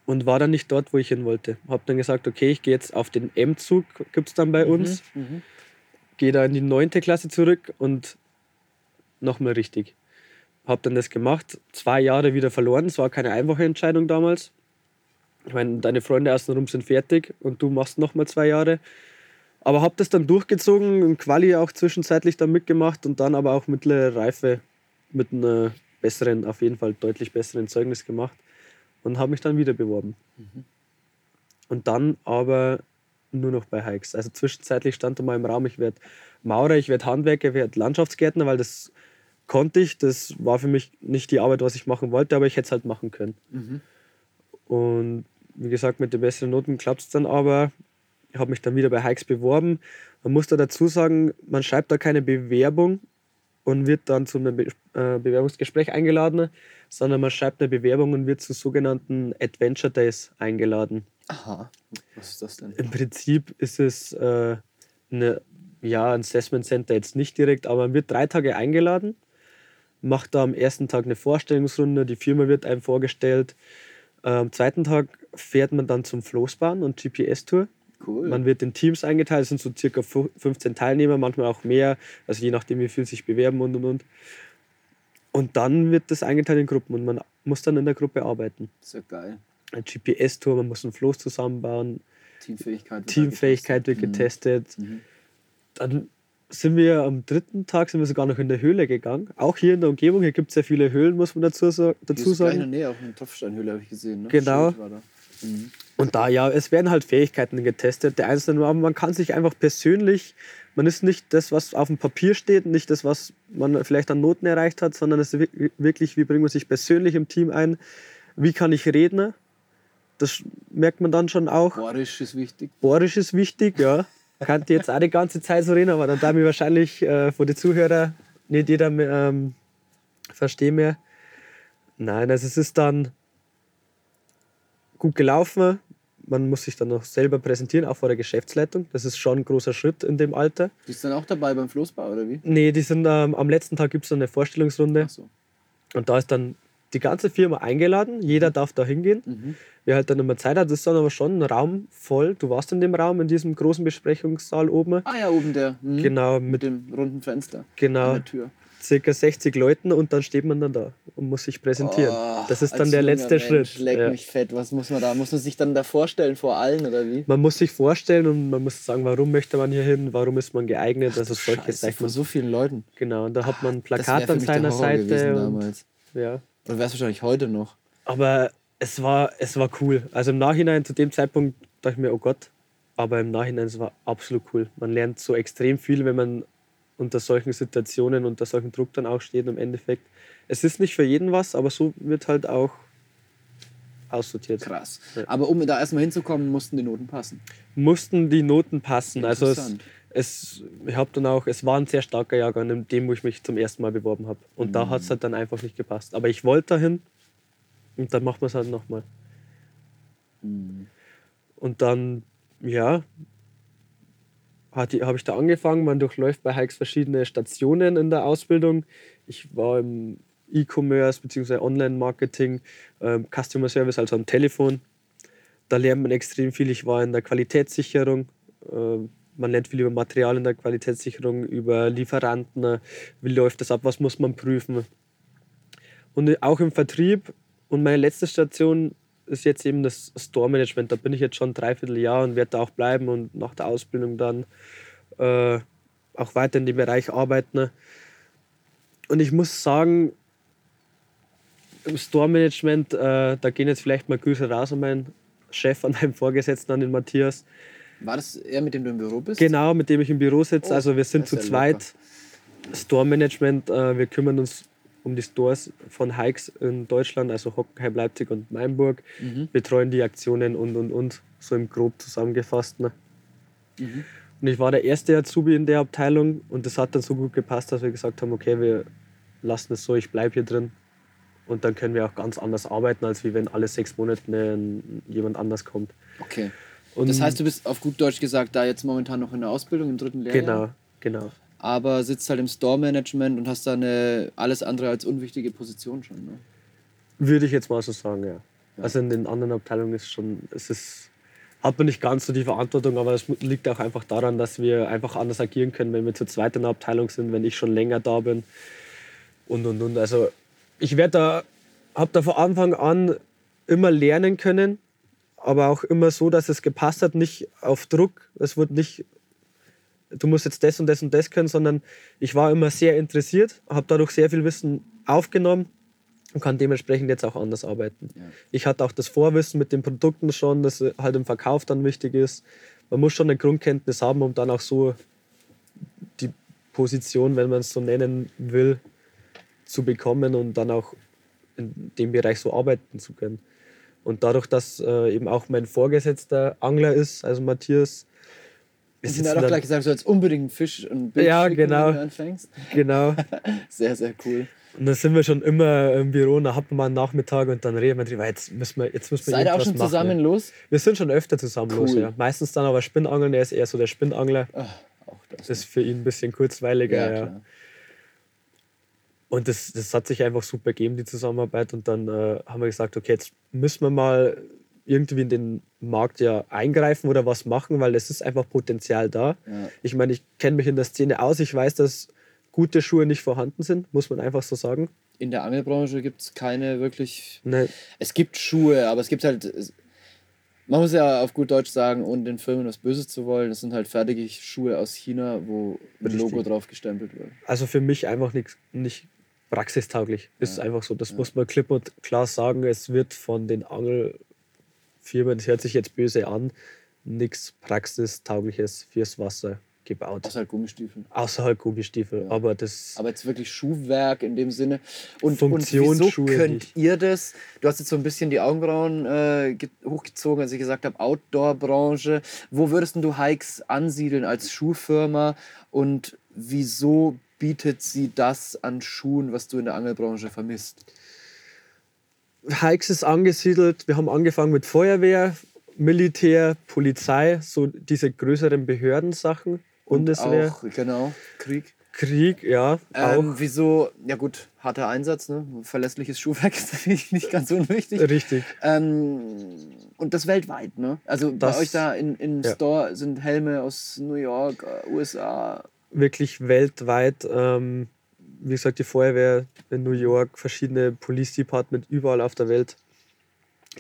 Und war dann nicht dort, wo ich hin wollte. Habe dann gesagt, okay, ich gehe jetzt auf den M-Zug, gibt es dann bei uns. Mhm. Gehe da in die neunte Klasse zurück und nochmal richtig. Habe dann das gemacht, zwei Jahre wieder verloren. Es war keine einfache Entscheidung damals. Ich meine, deine Freunde außenrum sind fertig und du machst nochmal zwei Jahre. Aber habe das dann durchgezogen, im Quali auch zwischenzeitlich dann mitgemacht und dann aber auch mittlere Reife mit einer besseren, auf jeden Fall deutlich besseren Zeugnis gemacht und habe mich dann wieder beworben. Und dann aber nur noch bei Hikes. Also zwischenzeitlich stand da mal im Raum, ich werde Maurer, ich werde Handwerker, ich werde Landschaftsgärtner, weil das konnte ich. Das war für mich nicht die Arbeit, was ich machen wollte, aber ich hätte es halt machen können. Mhm. Und wie gesagt, mit den besseren Noten klappt es dann aber. Ich habe mich dann wieder bei Hikes beworben. Man muss da dazu sagen, man schreibt da keine Bewerbung und wird dann zu einem Be äh, Bewerbungsgespräch eingeladen, sondern man schreibt eine Bewerbung und wird zu sogenannten Adventure Days eingeladen. Aha. Was ist das denn? Im Prinzip ist es äh, eine, ja, ein Assessment Center jetzt nicht direkt, aber man wird drei Tage eingeladen, macht da am ersten Tag eine Vorstellungsrunde, die Firma wird einem vorgestellt. Äh, am zweiten Tag fährt man dann zum Floßbahn und GPS-Tour. Cool. Man wird in Teams eingeteilt, es sind so circa fu- 15 Teilnehmer, manchmal auch mehr, also je nachdem, wie viel sich bewerben und und und. Und dann wird das eingeteilt in Gruppen und man muss dann in der Gruppe arbeiten. Ist ja geil. Eine GPS-Tour, man muss einen Floß zusammenbauen, Teamfähigkeit. wird Teamfähigkeit wird getestet. getestet. Mhm. Dann sind wir am dritten Tag sind wir sogar noch in der Höhle gegangen. Auch hier in der Umgebung. Hier gibt es sehr viele Höhlen, muss man dazu, sa- Die dazu ist in der sagen. Nähe, auch eine Tropfsteinhöhle habe ich gesehen. Ne? Genau. Mhm. Und da ja, es werden halt Fähigkeiten getestet, der Einzelne, aber man kann sich einfach persönlich, man ist nicht das, was auf dem Papier steht, nicht das, was man vielleicht an Noten erreicht hat, sondern es ist wi- wirklich, wie bringt man sich persönlich im Team ein, wie kann ich reden, das merkt man dann schon auch. Bohrisch ist wichtig. Bohrisch ist wichtig, ja. Kann jetzt auch die ganze Zeit so reden, aber dann darf ich wahrscheinlich äh, von den Zuhörern nicht jeder mehr, ähm, verstehen mehr. Nein, also es ist dann gut gelaufen. Man muss sich dann noch selber präsentieren, auch vor der Geschäftsleitung. Das ist schon ein großer Schritt in dem Alter. Die dann auch dabei beim Floßbau, oder wie? Nee, die sind ähm, am letzten Tag gibt es eine Vorstellungsrunde Ach so. und da ist dann die ganze Firma eingeladen. Jeder darf da hingehen. Mhm. Wer halt dann immer Zeit hat, das ist dann aber schon ein Raum voll. Du warst in dem Raum, in diesem großen Besprechungssaal oben. Ah ja, oben der. Mhm. Genau, Mit mit dem runden Fenster an genau, der Tür. Circa 60 Leuten und dann steht man dann da und muss sich präsentieren. Oh, das ist dann der letzte Mensch, Schritt. Leck Ja. mich fett. Was muss man da? Muss man sich dann da vorstellen vor allen, oder wie? Man muss sich vorstellen und man muss sagen, warum möchte man hier hin, warum ist man geeignet. Also solche Sachen. vor so vielen Leuten. Genau, und da hat man ein Plakat an seiner Seite. gewesen Und, damals. ja. Oder wäre es wahrscheinlich heute noch. Aber es war, es war cool. Also im Nachhinein, zu dem Zeitpunkt, dachte ich mir, oh Gott. Aber im Nachhinein, es war absolut cool. Man lernt so extrem viel, wenn man unter solchen Situationen, unter solchem Druck dann auch steht im Endeffekt. Es ist nicht für jeden was, aber so wird halt auch aussortiert. Krass. Ja. Aber um da erstmal hinzukommen, mussten die Noten passen. Mussten die Noten passen. Also es, es, ich habe dann auch, es war ein sehr starker Jahrgang, in dem, wo ich mich zum ersten Mal beworben habe. Und da Mhm. hat es halt dann einfach nicht gepasst. Aber ich wollte dahin und dann machen wir es halt nochmal. Mhm. Und dann, ja, habe ich da angefangen. Man durchläuft bei Hikes verschiedene Stationen in der Ausbildung. Ich war im E-Commerce bzw. Online-Marketing, ähm, Customer Service, also am Telefon. Da lernt man extrem viel. Ich war in der Qualitätssicherung. Ähm, man lernt viel über Material in der Qualitätssicherung, über Lieferanten. Wie läuft das ab? Was muss man prüfen? Und auch im Vertrieb. Und meine letzte Station ist jetzt eben das Store-Management. Da bin ich jetzt schon ein Dreivierteljahr und werde da auch bleiben und nach der Ausbildung dann äh, auch weiter in dem Bereich arbeiten. Und ich muss sagen, im Store-Management, äh, da gehen jetzt vielleicht mal Grüße raus an meinen Chef, an meinen Vorgesetzten, an den Matthias. War das er, mit dem du im Büro bist? Genau, mit dem ich im Büro sitze. Oh, also wir sind zu zweit. Store-Management, äh, wir kümmern uns um die Stores von Hikes in Deutschland, also Hockenheim, Leipzig und Mainburg, Mhm. betreuen die Aktionen und und und, so im Grob zusammengefasst. Ne? Mhm. Und ich war der erste Azubi in der Abteilung und das hat dann so gut gepasst, dass wir gesagt haben, okay, wir lassen es so, ich bleibe hier drin. Und dann können wir auch ganz anders arbeiten, als wie wenn alle sechs Monate ein- jemand anders kommt. Okay. Und Das heißt, du bist auf gut Deutsch gesagt da jetzt momentan noch in der Ausbildung im dritten Lehrjahr. Genau, genau. Aber sitzt halt im Store-Management und hast da eine alles andere als unwichtige Position schon. Ne? Würde ich jetzt mal so sagen, ja. Also in den anderen Abteilungen ist schon, es ist, hat man nicht ganz so die Verantwortung, aber es liegt auch einfach daran, dass wir einfach anders agieren können, wenn wir zu zweit in der Abteilung sind, wenn ich schon länger da bin und und und. Also ich werde da, habe da von Anfang an immer lernen können, aber auch immer so, dass es gepasst hat, nicht auf Druck. Es wurde nicht, du musst jetzt das und das und das können, sondern ich war immer sehr interessiert, habe dadurch sehr viel Wissen aufgenommen und kann dementsprechend jetzt auch anders arbeiten. Ja. Ich hatte auch das Vorwissen mit den Produkten schon, das halt im Verkauf dann wichtig ist. Man muss schon eine Grundkenntnis haben, um dann auch so die Position, wenn man es so nennen will, zu bekommen und dann auch in dem Bereich so arbeiten zu können. Und dadurch, dass äh, eben auch mein Vorgesetzter Angler ist, also Matthias, wir sind ja doch gleich gesagt, du sollst unbedingt einen Fisch und Bild ja, schicken, genau, wenn du anfängst. Genau. sehr, sehr cool. Und dann sind wir schon immer im Büro, da hat man mal einen Nachmittag und dann reden wir drüber, jetzt müssen wir, jetzt müssen wir Seid ihr auch schon machen. zusammen los? Wir sind schon öfter zusammen cool. los, ja. Meistens dann aber Spinnangeln, er ist eher so der Spinnangler. Ach, auch das. Das ist für ihn ein bisschen kurzweiliger, ja. ja. Und das, das hat sich einfach super gegeben, die Zusammenarbeit. Und dann äh, haben wir gesagt, okay, jetzt müssen wir mal irgendwie in den Markt ja eingreifen oder was machen, weil es ist einfach Potenzial da. Ja. Ich meine, ich kenne mich in der Szene aus, ich weiß, dass gute Schuhe nicht vorhanden sind, muss man einfach so sagen. In der Angelbranche gibt es keine wirklich. Nee. Es gibt Schuhe, aber es gibt halt. Man muss ja auf gut Deutsch sagen, ohne den Firmen was Böses zu wollen, es sind halt fertige Schuhe aus China, wo ein Logo drauf gestempelt wird. Also für mich einfach nicht, nicht praxistauglich. Ist ja. einfach so. Das ja. muss man klipp und klar sagen. Es wird von den Angelfirmen, das hört sich jetzt böse an, nichts Praxistaugliches fürs Wasser gebaut. Außer halt Gummistiefel. Außer halt Gummistiefel. Ja. Aber, das aber jetzt wirklich Schuhwerk in dem Sinne. Und, und wieso könnt nicht. ihr das? Du hast jetzt so ein bisschen die Augenbrauen äh, hochgezogen, als ich gesagt habe, Outdoor-Branche. Wo würdest du Hikes ansiedeln als Schuhfirma? Und wieso bietet sie das an Schuhen, was du in der Angelbranche vermisst? Hikes ist angesiedelt. Wir haben angefangen mit Feuerwehr, Militär, Polizei, so diese größeren Behördensachen. Bundeswehr. Auch, genau, Krieg. Krieg, ja. Ähm, wieso, ja gut, harter Einsatz, ne? verlässliches Schuhwerk ist natürlich nicht ganz unwichtig. Richtig. Ähm, und das weltweit, ne? Also das, bei euch da in, in ja. Store sind Helme aus New York, äh, USA, wirklich weltweit. Ähm, wie gesagt, die Feuerwehr in New York, verschiedene Police Department überall auf der Welt,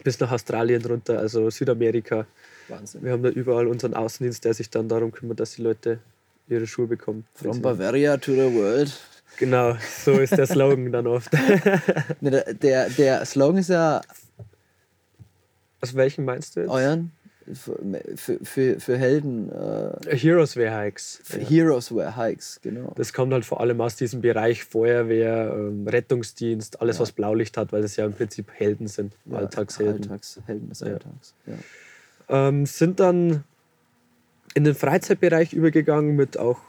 bis nach Australien runter, also Südamerika. Wahnsinn. Wir haben da überall unseren Außendienst, der sich dann darum kümmert, dass die Leute ihre Schuhe bekommen. From Bavaria to the world. Genau, so ist der Slogan dann oft. der, der, der Slogan ist ja. Aus welchem meinst du jetzt? Euren? Für, für, für Helden. Äh, Heroes Wear Hikes. Ja. Heroes Wear Hikes, genau. Das kommt halt vor allem aus diesem Bereich Feuerwehr, ähm, Rettungsdienst, alles ja. was Blaulicht hat, weil das ja im Prinzip Helden sind, ja, Alltagshelden. Alltagshelden des Alltags. Ähm, sind dann in den Freizeitbereich übergegangen mit auch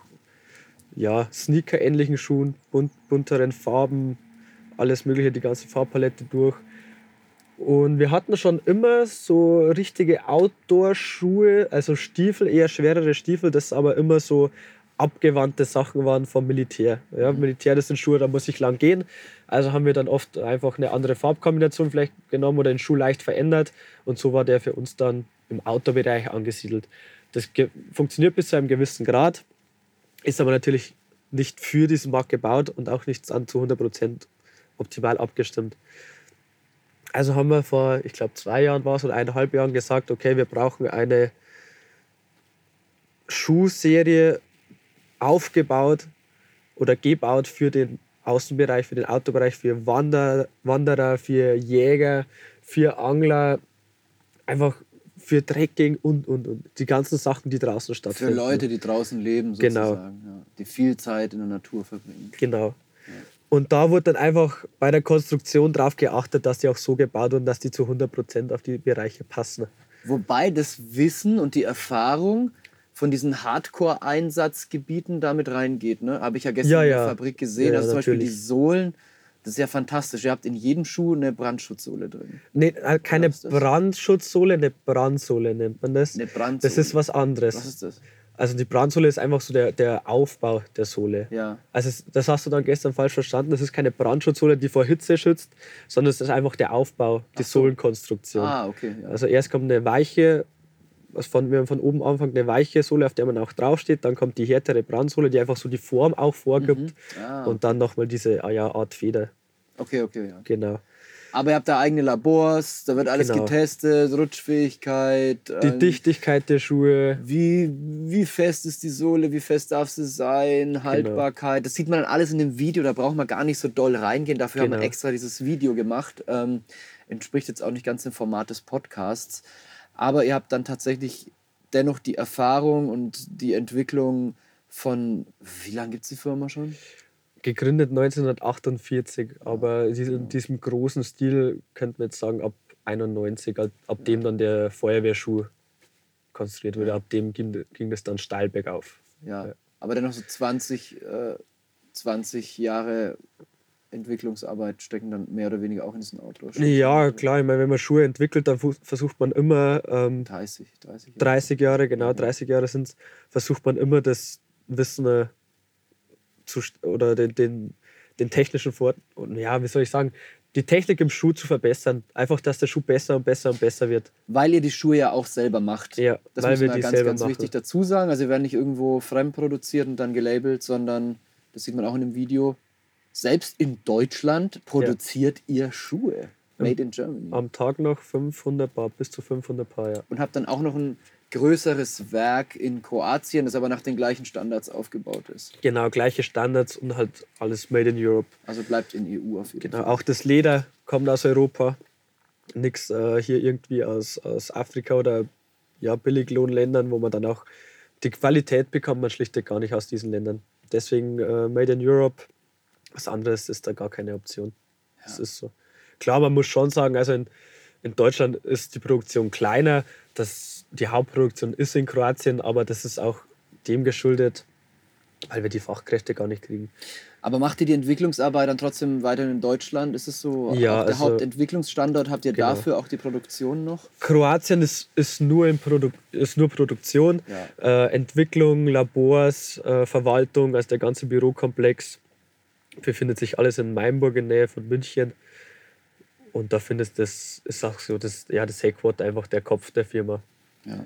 ja, Sneaker-ähnlichen Schuhen, bunt, bunteren Farben, alles Mögliche, die ganze Farbpalette durch. Und wir hatten schon immer so richtige Outdoor-Schuhe, also Stiefel, eher schwerere Stiefel, das aber immer so abgewandte Sachen waren vom Militär. Ja, mhm. Militär, das sind Schuhe, da muss ich lang gehen. Also haben wir dann oft einfach eine andere Farbkombination vielleicht genommen oder den Schuh leicht verändert. Und so war der für uns dann im Outdoor-Bereich angesiedelt. Das funktioniert bis zu einem gewissen Grad, ist aber natürlich nicht für diesen Markt gebaut und auch nicht zu 100% optimal abgestimmt. Also haben wir vor, ich glaube, zwei Jahren war es oder eineinhalb Jahren gesagt, okay, wir brauchen eine Schuhserie aufgebaut oder gebaut für den Außenbereich, für den Autobereich, für Wander, Wanderer, für Jäger, für Angler, einfach für Trekking und, und, und. Die ganzen Sachen, die draußen stattfinden. Für Leute, die draußen leben, genau. sozusagen. Genau. Ja, die viel Zeit in der Natur verbringen. Genau. Und da wurde dann einfach bei der Konstruktion darauf geachtet, dass die auch so gebaut und dass die zu 100% auf die Bereiche passen. Wobei das Wissen und die Erfahrung von diesen Hardcore-Einsatzgebieten damit reingeht. Ne? Habe ich ja gestern ja, ja. in der Fabrik gesehen. Ja, also zum natürlich. Beispiel die Sohlen, das ist ja fantastisch. Ihr habt in jedem Schuh eine Brandschutzsohle drin. Nee, äh, keine Brandschutzsohle, eine Brandsohle nennt man das. Eine Brandsohle. Das ist was anderes. Was ist das? Also die Brandsohle ist einfach so der, der Aufbau der Sohle. Ja. Also es, das hast du dann gestern falsch verstanden. Das ist keine Brandschutzsohle, die vor Hitze schützt, sondern es ist einfach der Aufbau, die so. Sohlenkonstruktion. Ah, okay. Ja. Also erst kommt eine weiche, was von, wir haben von oben anfangen, eine weiche Sohle, auf der man auch draufsteht. Dann kommt die härtere Brandsohle, die einfach so die Form auch vorgibt. Mhm. Ah, Und dann nochmal diese ah ja, Art Feder. okay, okay, ja. Genau. Aber ihr habt da eigene Labors, da wird alles Genau. getestet, Rutschfähigkeit. Die ähm, Dichtigkeit der Schuhe. Wie, wie fest ist die Sohle, wie fest darf sie Genau. sein, Haltbarkeit. Das sieht man dann alles in dem Video, da braucht man gar nicht so doll reingehen. Dafür haben wir Genau. extra dieses Video gemacht. Ähm, entspricht jetzt auch nicht ganz dem Format des Podcasts. Aber ihr habt dann tatsächlich dennoch die Erfahrung und die Entwicklung von, wie lange gibt es die Firma schon? Gegründet 1948, aber in diesem, großen Stil könnte man jetzt sagen, ab 91, ab, dem dann der Feuerwehrschuh konstruiert wurde, ab dem ging, ging das dann steil bergauf. Ja. Ja. Aber dennoch so 20, äh, 20 Jahre Entwicklungsarbeit stecken dann mehr oder weniger auch in diesen Outdoor. Ja, klar, ich meine, wenn man Schuhe entwickelt, dann versucht man immer, ähm, 30, 30 Jahre. 30 Jahre, genau, 30 Jahre sind es, versucht man immer das Wissen äh, zu, oder den, den, den technischen Vor und ja, wie soll ich sagen, die Technik im Schuh zu verbessern. Einfach, dass der Schuh besser und besser und besser wird. Weil ihr die Schuhe ja auch selber macht. Ja, das weil wir die ganz, selber ganz machen. wichtig dazu sagen. Also, sie werden nicht irgendwo fremd produziert und dann gelabelt, sondern, das sieht man auch in dem Video, selbst in Deutschland produziert ihr Schuhe. Made in Germany. Am Tag noch 500 Paar, bis zu 500 Paar, ja. Und habt dann auch noch ein größeres Werk in Kroatien, das aber nach den gleichen Standards aufgebaut ist. Genau, gleiche Standards und halt alles made in Europe. Also bleibt in EU auf jeden Genau, Fall. auch das Leder kommt aus Europa. Nichts äh, hier irgendwie aus, aus Afrika oder ja, Billiglohnländern, wo man dann auch die Qualität bekommt man schlichtweg gar nicht aus diesen Ländern. Deswegen äh, Made in Europe, was anderes ist da gar keine Option. Das ist so. Klar, man muss schon sagen, also in, in Deutschland ist die Produktion kleiner, das, die Hauptproduktion ist in Kroatien, aber das ist auch dem geschuldet, weil wir die Fachkräfte gar nicht kriegen. Aber macht ihr die Entwicklungsarbeit dann trotzdem weiterhin in Deutschland? Ist es so? Ja, der also- Hauptentwicklungsstandort habt ihr Genau. dafür auch die Produktion noch? Kroatien ist, ist, nur, in Produ ist nur Produktion, Ja. äh, Entwicklung, Labors, äh, Verwaltung, also der ganze Bürokomplex befindet sich alles in Mainburg in Nähe von München. Und da findest das ist auch so das, ja, das Headquarter einfach der Kopf der Firma. Ja.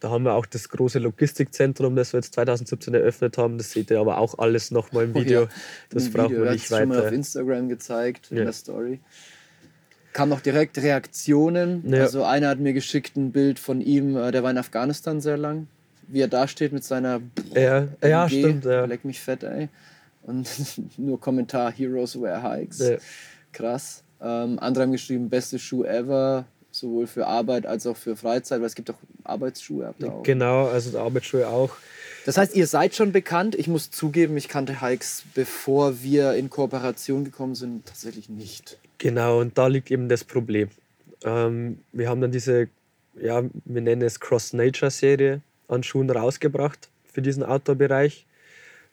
Da haben wir auch das große Logistikzentrum, das wir jetzt 2017 eröffnet haben. Das seht ihr aber auch alles nochmal im Oh ja, Video. in Das dem braucht Video, man ihr nicht habt's schon mal auf weiter. Instagram gezeigt, in Ja. der Story. Kam noch direkt Reaktionen. Ja. Also einer hat mir geschickt ein Bild von ihm, äh, der war in Afghanistan sehr lang, wie er da steht mit seiner Ja, ja MG. stimmt. Ja. Leck mich fett, ey. Und nur Kommentar, Heroes wear hikes. Ja. Krass. Ähm, andere haben geschrieben, beste Schuh ever, sowohl für Arbeit als auch für Freizeit, weil es gibt auch Arbeitsschuhe. Habt ihr auch. Genau, also Arbeitsschuhe auch. Das heißt, ihr seid schon bekannt. Ich muss zugeben, ich kannte Hikes, bevor wir in Kooperation gekommen sind, tatsächlich nicht. Genau, und da liegt eben das Problem. Ähm, wir haben dann diese, ja, wir nennen es Cross-Nature-Serie an Schuhen rausgebracht für diesen Outdoor-Bereich.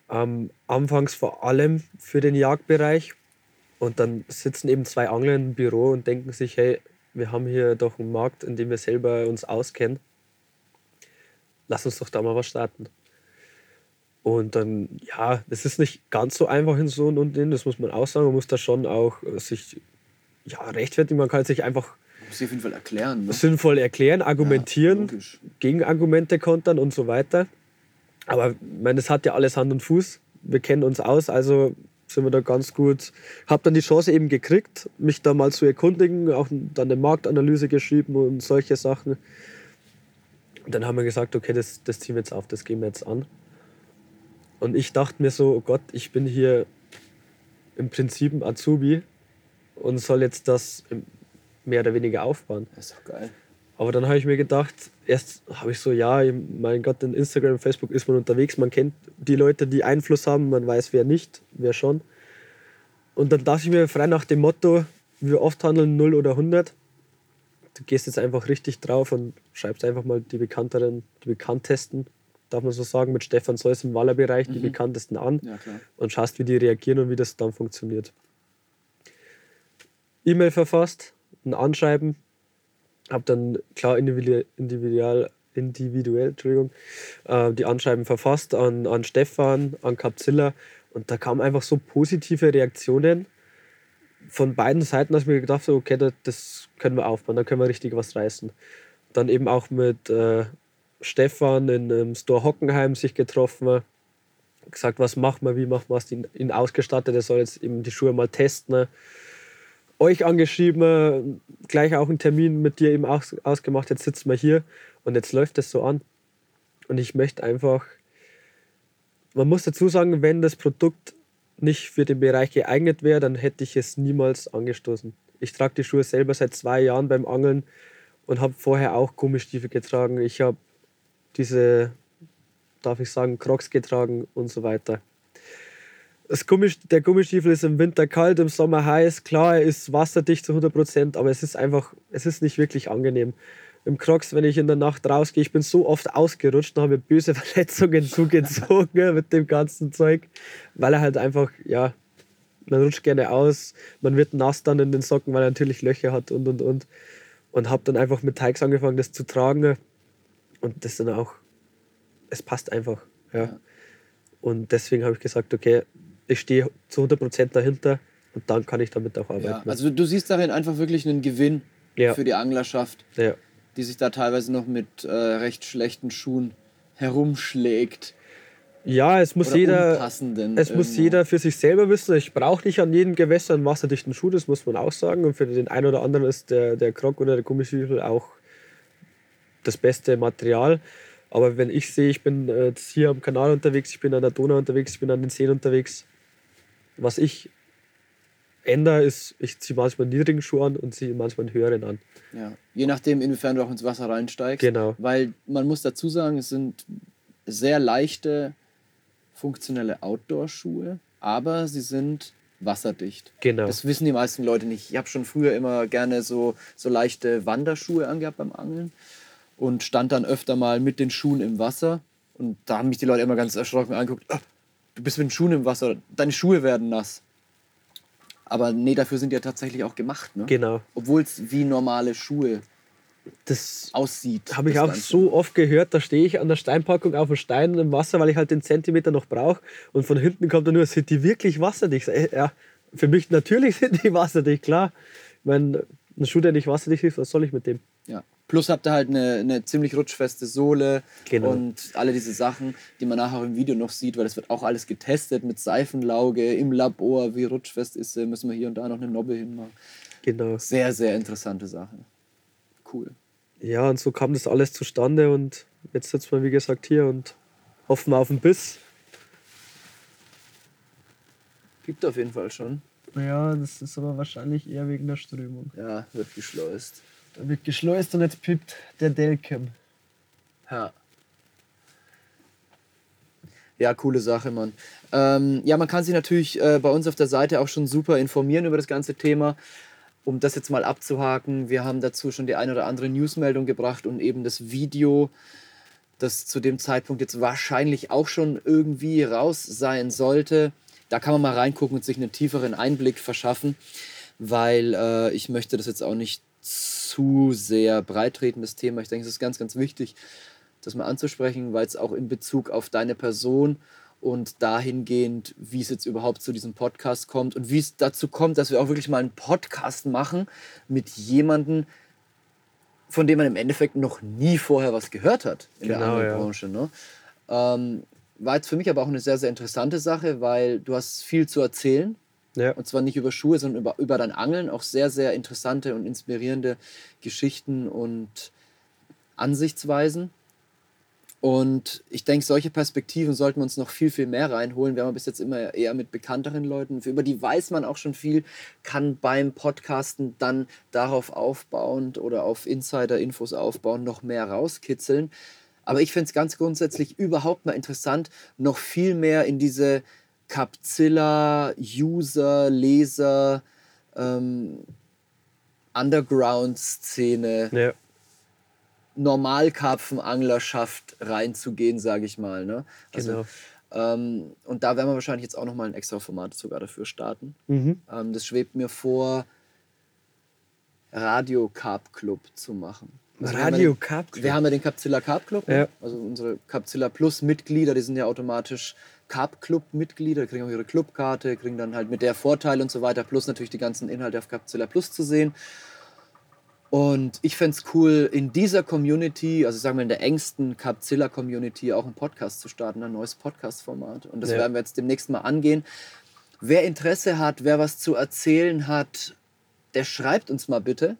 Ähm, anfangs vor allem für den Jagdbereich. Und dann sitzen eben zwei Angler im Büro und denken sich, hey, wir haben hier doch einen Markt, in dem wir selber uns auskennen. Lass uns doch da mal was starten. Und dann, ja, das ist nicht ganz so einfach in so ein Unternehmen, das muss man auch sagen. Man muss da schon auch äh, sich ja, rechtfertigen. Man kann sich einfach Muss auf jeden Fall erklären. Ne? sinnvoll erklären, argumentieren, Ja. Gegenargumente kontern und so weiter. Aber ich meine, das hat ja alles Hand und Fuß. Wir kennen uns aus, also sind wir da ganz gut. Habe dann die Chance eben gekriegt, mich da mal zu erkundigen, auch dann eine Marktanalyse geschrieben und solche Sachen. Und dann haben wir gesagt, okay, das, das ziehen wir jetzt auf, das gehen wir jetzt an. Und ich dachte mir so, oh Gott, ich bin hier im Prinzip ein Azubi und soll jetzt das mehr oder weniger aufbauen. Das ist doch geil. Aber dann habe ich mir gedacht, erst habe ich so, ja, mein Gott, in Instagram, Facebook ist man unterwegs, man kennt die Leute, die Einfluss haben, man weiß, wer nicht, wer schon. Und dann dachte ich mir frei nach dem Motto, wir oft handeln 0 oder 100. Du gehst jetzt einfach richtig drauf und schreibst einfach mal die bekannteren, die bekanntesten, darf man so sagen, mit Stefan Seuss im Wallerbereich, die bekanntesten an Ja, und schaust, wie die reagieren und wie das dann funktioniert. E-Mail verfasst, ein Anschreiben, habe dann klar individuell, individuell, Entschuldigung, äh, die Anschreiben verfasst an, an Stefan, an Capzilla. Und da kamen einfach so positive Reaktionen von beiden Seiten, dass ich mir gedacht habe, okay, das können wir aufbauen, da können wir richtig was reißen. Dann eben auch mit äh, Stefan in im Store Hockenheim sich getroffen, gesagt, was macht man, wie macht man es, ihn ausgestattet, er soll jetzt eben die Schuhe mal testen. Euch angeschrieben, gleich auch einen Termin mit dir eben aus, ausgemacht, jetzt sitzen wir hier und jetzt läuft es so an. Und ich möchte einfach, man muss dazu sagen, wenn das Produkt nicht für den Bereich geeignet wäre, dann hätte ich es niemals angestoßen. Ich trage die Schuhe selber seit zwei Jahren beim Angeln und habe vorher auch Gummistiefel getragen. Ich habe diese, darf ich sagen, Crocs getragen und so weiter. Das Gummis, der Gummistiefel ist im Winter kalt, im Sommer heiß. Klar, er ist wasserdicht zu 100 Prozent, aber es ist einfach, es ist nicht wirklich angenehm. Im Crocs, wenn ich in der Nacht rausgehe, ich bin so oft ausgerutscht und habe böse Verletzungen zugezogen mit dem ganzen Zeug, weil er halt einfach, ja, man rutscht gerne aus, man wird nass dann in den Socken, weil er natürlich Löcher hat und und und. Und habe dann einfach mit Teigs angefangen, das zu tragen. Und das dann auch, es passt einfach. Ja. ja. Und deswegen habe ich gesagt, okay, ich stehe zu 100% dahinter und dann kann ich damit auch arbeiten. Ja, also du siehst darin einfach wirklich einen Gewinn ja. für die Anglerschaft, ja. die sich da teilweise noch mit äh, recht schlechten Schuhen herumschlägt. Ja, es muss jeder, es irgendwo. muss jeder für sich selber wissen. Ich brauche nicht an jedem Gewässer einen wasserdichten Schuh, das muss man auch sagen. Und für den einen oder anderen ist der, der Krog oder der Gummistiefel auch das beste Material. Aber wenn ich sehe, ich bin jetzt hier am Kanal unterwegs, ich bin an der Donau unterwegs, ich bin an den Seen unterwegs, was ich ändere, ist, ich ziehe manchmal einen niedrigen Schuh an und ziehe manchmal einen höheren an. Ja, je nachdem, inwiefern du auch ins Wasser reinsteigst. Genau. Weil man muss dazu sagen, es sind sehr leichte, funktionelle Outdoor-Schuhe, aber sie sind wasserdicht. Genau. Das wissen die meisten Leute nicht. Ich habe schon früher immer gerne so, so leichte Wanderschuhe angehabt beim Angeln und stand dann öfter mal mit den Schuhen im Wasser. Und da haben mich die Leute immer ganz erschrocken angeguckt. Oh, du bist mit den Schuhen im Wasser, deine Schuhe werden nass. Aber nee, dafür sind die ja tatsächlich auch gemacht. Ne? Genau. Obwohl es wie normale Schuhe das aussieht. Habe ich auch Ganze. so oft gehört, da stehe ich an der Steinpackung auf dem Stein im Wasser, weil ich halt den Zentimeter noch brauche. Und von hinten kommt dann nur, sind die wirklich wasserdicht? Äh, ja, für mich natürlich sind die wasserdicht, klar. Ich meine, ein Schuh, der nicht wasserdicht ist, was soll ich mit dem? Ja. Plus habt ihr halt eine, eine ziemlich rutschfeste Sohle genau. und alle diese Sachen, die man nachher im Video noch sieht, weil das wird auch alles getestet mit Seifenlauge im Labor. Wie rutschfest ist sie? Müssen wir hier und da noch eine Nobbe hinmachen. Genau. Sehr, sehr interessante Sache. Cool. Ja, und so kam das alles zustande und jetzt sitzen wir, wie gesagt, hier und hoffen auf den Biss. Gibt auf jeden Fall schon. Ja, das ist aber wahrscheinlich eher wegen der Strömung. Ja, wird geschleust. Da wird geschleust und jetzt pippt der Delcam. Ja. Ja, coole Sache, Mann. Ähm, ja, man kann sich natürlich äh, bei uns auf der Seite auch schon super informieren über das ganze Thema. Um das jetzt mal abzuhaken, wir haben dazu schon die ein oder andere Newsmeldung gebracht und eben das Video, das zu dem Zeitpunkt jetzt wahrscheinlich auch schon irgendwie raus sein sollte. Da kann man mal reingucken und sich einen tieferen Einblick verschaffen, weil äh, ich möchte das jetzt auch nicht zu sehr breitretendes Thema. Ich denke, es ist ganz, ganz wichtig, das mal anzusprechen, weil es auch in Bezug auf deine Person und dahingehend, wie es jetzt überhaupt zu diesem Podcast kommt und wie es dazu kommt, dass wir auch wirklich mal einen Podcast machen mit jemandem, von dem man im Endeffekt noch nie vorher was gehört hat in genau, der Angelbranche. Ja. Ne? Ähm, war jetzt für mich aber auch eine sehr, sehr interessante Sache, weil du hast viel zu erzählen. Ja. Und zwar nicht über Schuhe, sondern über, über dein Angeln. Auch sehr, sehr interessante und inspirierende Geschichten und Ansichtsweisen. Und ich denke, solche Perspektiven sollten wir uns noch viel, viel mehr reinholen. Wir haben bis jetzt immer eher mit bekannteren Leuten, über die weiß man auch schon viel, kann beim Podcasten dann darauf aufbauend oder auf Insider-Infos aufbauen, noch mehr rauskitzeln. Aber ich finde es ganz grundsätzlich überhaupt mal interessant, noch viel mehr in diese Capzilla, User, Leser, ähm, Underground-Szene, ja. Normalkarpfenanglerschaft reinzugehen, sage ich mal. Ne? Also, genau. Ähm, und da werden wir wahrscheinlich jetzt auch nochmal ein extra Format sogar dafür starten. Mhm. Ähm, das schwebt mir vor, Radio Carp Club zu machen. Also wir haben ja Radio den- Carb Club. Wir haben ja den Capzilla Carb Club. ne? Ja. Also unsere Capzilla Plus Mitglieder, die sind ja automatisch Carb Club Mitglieder, kriegen auch ihre Clubkarte, kriegen dann halt mit der Vorteile und so weiter, plus natürlich die ganzen Inhalte auf Capzilla Plus zu sehen. Und ich fände es cool, in dieser Community, also sagen wir in der engsten Capzilla-Community, auch einen Podcast zu starten, ein neues Podcast-Format. Und das Ja. werden wir jetzt demnächst mal angehen. Wer Interesse hat, wer was zu erzählen hat, der schreibt uns mal bitte.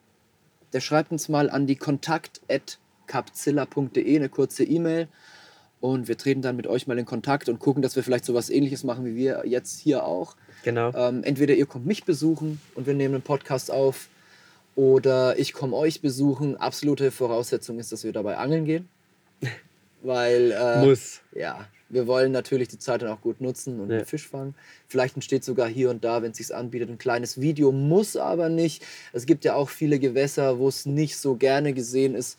Der schreibt uns mal an die kontakt.capzilla.de eine kurze E-Mail. Und wir treten dann mit euch mal in Kontakt und gucken, dass wir vielleicht sowas ähnliches machen wie wir jetzt hier auch. Genau. Ähm, entweder ihr kommt mich besuchen und wir nehmen einen Podcast auf oder ich komme euch besuchen. Absolute Voraussetzung ist, dass wir dabei angeln gehen. Weil, äh, Muss. ja, wir wollen natürlich die Zeit dann auch gut nutzen und Ja. Fisch fangen. Vielleicht entsteht sogar hier und da, wenn es sich anbietet, ein kleines Video. Muss aber nicht. Es gibt ja auch viele Gewässer, wo es nicht so gerne gesehen ist,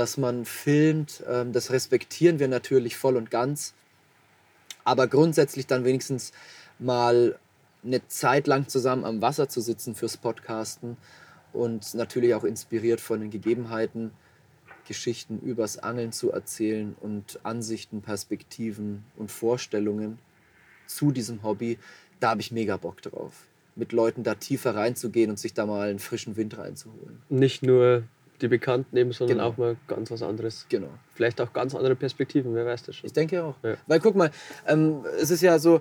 dass man filmt. Ähm, das respektieren wir natürlich voll und ganz. Aber grundsätzlich dann wenigstens mal eine Zeit lang zusammen am Wasser zu sitzen fürs Podcasten und natürlich auch inspiriert von den Gegebenheiten, Geschichten übers Angeln zu erzählen und Ansichten, Perspektiven und Vorstellungen zu diesem Hobby. Da habe ich mega Bock drauf. Mit Leuten da tiefer reinzugehen und sich da mal einen frischen Wind reinzuholen. Nicht nur die Bekannten nehmen, sondern Genau. auch mal ganz was anderes. Genau. Vielleicht auch ganz andere Perspektiven, wer weiß das schon. Ich denke auch. Ja. Weil guck mal, ähm, es ist ja so,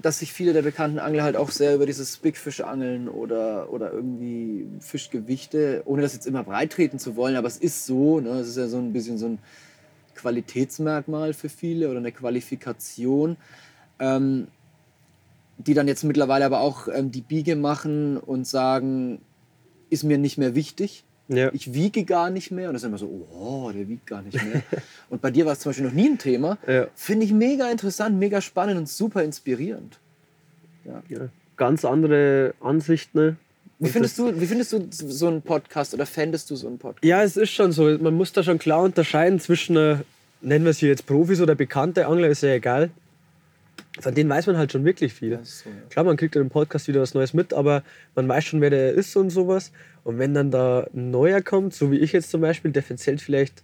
dass sich viele der bekannten Angler halt auch sehr über dieses Big Fish angeln oder, oder irgendwie Fischgewichte, ohne das jetzt immer breit treten zu wollen, aber es ist so, ne? es ist ja so ein bisschen so ein Qualitätsmerkmal für viele oder eine Qualifikation, ähm, die dann jetzt mittlerweile aber auch ähm, die Biege machen und sagen, ist mir nicht mehr wichtig Ja. ich wiege gar nicht mehr. Und das ist immer so, oh, der wiegt gar nicht mehr. und bei dir war es zum Beispiel noch nie ein Thema. Ja. Finde ich mega interessant, mega spannend und super inspirierend. ja. Ganz andere Ansichten. ne? Wie findest, du, wie findest du so einen Podcast oder fändest du so einen Podcast? Ja, es ist schon so. Man muss da schon klar unterscheiden zwischen, äh, nennen wir sie jetzt Profis oder bekannte Angler, ist ja egal. Von denen weiß man halt schon wirklich viel. So, ja. Klar, man kriegt in dem Podcast wieder was Neues mit, aber man weiß schon, wer der ist und sowas. Und wenn dann da ein neuer kommt, so wie ich jetzt zum Beispiel, der erzählt vielleicht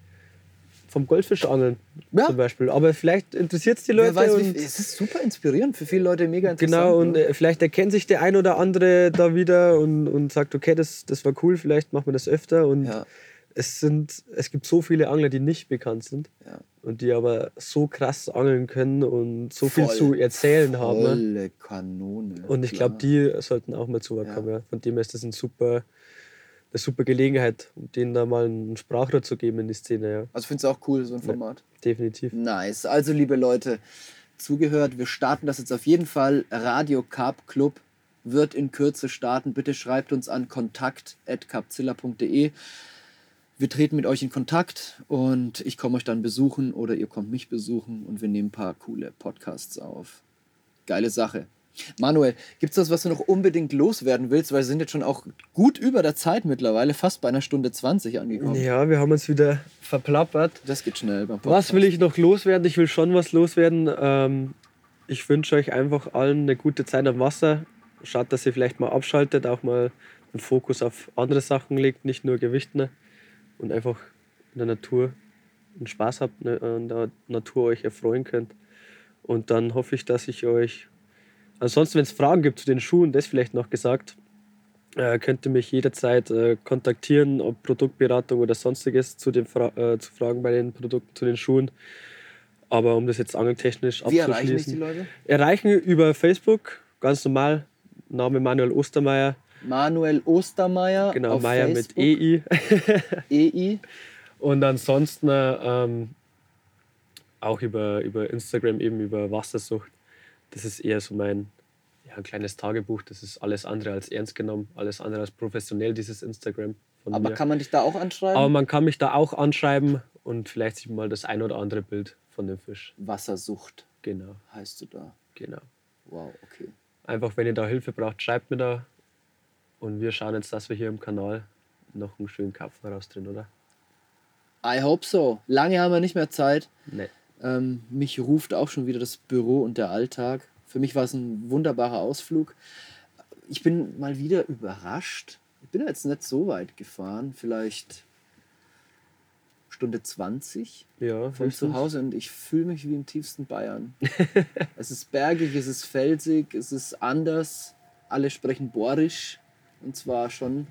vom Goldfischangeln Ja. zum Beispiel. Aber vielleicht interessiert es die Leute. Weiß, und es ist super inspirierend, für viele Leute mega interessant. Genau, und ne? vielleicht erkennt sich der ein oder andere da wieder und, und sagt, okay, das, das war cool, vielleicht machen wir das öfter. Und Ja. Es, sind, es gibt so viele Angler, die nicht bekannt sind Ja. und die aber so krass angeln können und so viel Voll, zu erzählen haben. Ne? Volle Kanone. Und ich glaube, die sollten auch mal zu Wort Ja. kommen. Ja. Von dem her ist das ein super, eine super Gelegenheit, um denen da mal ein Sprachrohr zu geben in die Szene. Ja. Also findest du auch cool, so ein Format? Definitiv. Nice. Also, liebe Leute, zugehört. Wir starten das jetzt auf jeden Fall. Radio Carp Club wird in Kürze starten. Bitte schreibt uns an kontakt.carpzilla.de. Wir treten mit euch in Kontakt und ich komme euch dann besuchen oder ihr kommt mich besuchen und wir nehmen ein paar coole Podcasts auf. Geile Sache. Manuel, gibt es das, was du noch unbedingt loswerden willst? Weil wir sind jetzt schon auch gut über der Zeit mittlerweile, fast bei einer Stunde 20 angekommen. Ja, wir haben uns wieder verplappert. Das geht schnell beim Podcast. Was will ich noch loswerden? Ich will schon was loswerden. Ähm, ich wünsche euch einfach allen eine gute Zeit am Wasser. Schaut, dass ihr vielleicht mal abschaltet, auch mal den Fokus auf andere Sachen legt, nicht nur Gewichten. ne? Und einfach in der Natur einen Spaß habt, ne, an der Natur euch erfreuen könnt. Und dann hoffe ich, dass ich euch. Ansonsten, wenn es Fragen gibt zu den Schuhen, das vielleicht noch gesagt, äh, könnt ihr mich jederzeit äh, kontaktieren, ob Produktberatung oder sonstiges zu, den Fra äh, zu Fragen bei den Produkten, zu den Schuhen. Aber um das jetzt angeltechnisch Wie erreichen dich die abzuschließen. Leute? Erreichen über Facebook, ganz normal. Name Manuel Ostermeier, Manuel Ostermeier. genau, Meier mit. EI. EI. Und ansonsten äh, ähm, auch über, über Instagram, eben über Wassersucht. Das ist eher so mein ja, ein kleines Tagebuch. Das ist alles andere als ernst genommen, alles andere als professionell, dieses Instagram Aber mir. kann man dich da auch anschreiben? Aber man kann mich da auch anschreiben und vielleicht sieht man mal das ein oder andere Bild von dem Fisch. Wassersucht Genau, heißt du da. genau. Wow, okay. Einfach, wenn ihr da Hilfe braucht, schreibt mir da. Und wir schauen jetzt, dass wir hier im Kanal noch einen schönen Karpfen drin, oder? I hope so. Lange haben wir nicht mehr Zeit. Nee. Ähm, mich ruft auch schon wieder das Büro und der Alltag. Für mich war es ein wunderbarer Ausflug. Ich bin mal wieder überrascht. Ich bin jetzt nicht so weit gefahren, vielleicht Stunde 20 Ja, von zu Hause und ich fühle mich wie im tiefsten Bayern. es ist bergig, es ist felsig, es ist anders. Alle sprechen Borisch und zwar schon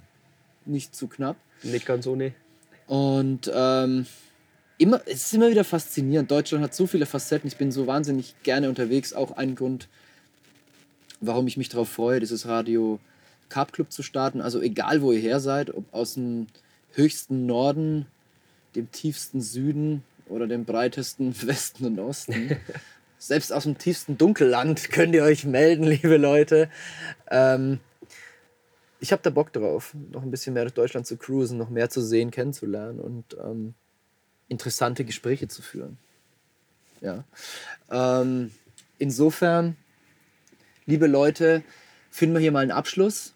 nicht zu knapp. Nicht ganz ohne. Und ähm, immer, es ist immer wieder faszinierend. Deutschland hat so viele Facetten. Ich bin so wahnsinnig gerne unterwegs. Auch ein Grund, warum ich mich darauf freue, dieses Radio Carp Club zu starten. Also egal, wo ihr her seid, ob aus dem höchsten Norden, dem tiefsten Süden oder dem breitesten Westen und Osten. Selbst aus dem tiefsten Dunkelland könnt ihr euch melden, liebe Leute. Ähm, ich habe da Bock drauf, noch ein bisschen mehr durch Deutschland zu cruisen, noch mehr zu sehen, kennenzulernen und ähm, interessante Gespräche zu führen. Ja. Ähm, insofern, liebe Leute, finden wir hier mal einen Abschluss.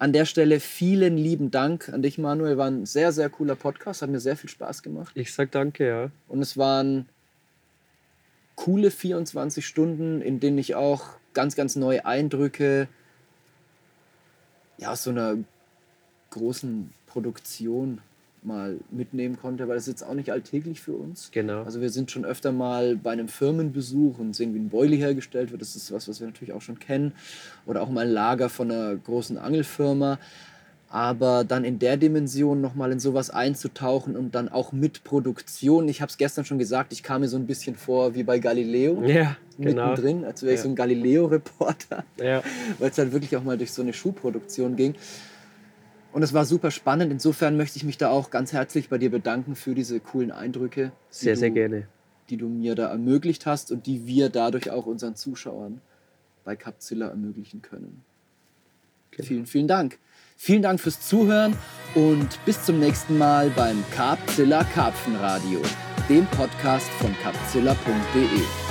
An der Stelle vielen lieben Dank an dich, Manuel. War ein sehr, sehr cooler Podcast, hat mir sehr viel Spaß gemacht. Ich sag danke, ja. Und es waren coole 24 Stunden, in denen ich auch ganz, ganz neue Eindrücke ja, aus so einer großen Produktion mal mitnehmen konnte, weil das ist jetzt auch nicht alltäglich für uns. Genau. Also wir sind schon öfter mal bei einem Firmenbesuch und sehen, wie ein Boilie hergestellt wird. Das ist was, was wir natürlich auch schon kennen. Oder auch mal ein Lager von einer großen Angelfirma. Aber dann in der Dimension nochmal in sowas einzutauchen und dann auch mit Produktion. Ich habe es gestern schon gesagt, ich kam mir so ein bisschen vor wie bei Galileo. ja, genau. Mittendrin, als wäre ich Ja. so ein Galileo-Reporter Ja, weil es halt wirklich auch mal durch so eine Schuhproduktion ging. Und es war super spannend. Insofern möchte ich mich da auch ganz herzlich bei dir bedanken für diese coolen Eindrücke, die, sehr, sehr du, gerne. die du mir da ermöglicht hast und die wir dadurch auch unseren Zuschauern bei Capzilla ermöglichen können. Genau. Vielen, vielen Dank. Vielen Dank fürs Zuhören und bis zum nächsten Mal beim Carpzilla Karpfenradio, dem Podcast von carpzilla.de.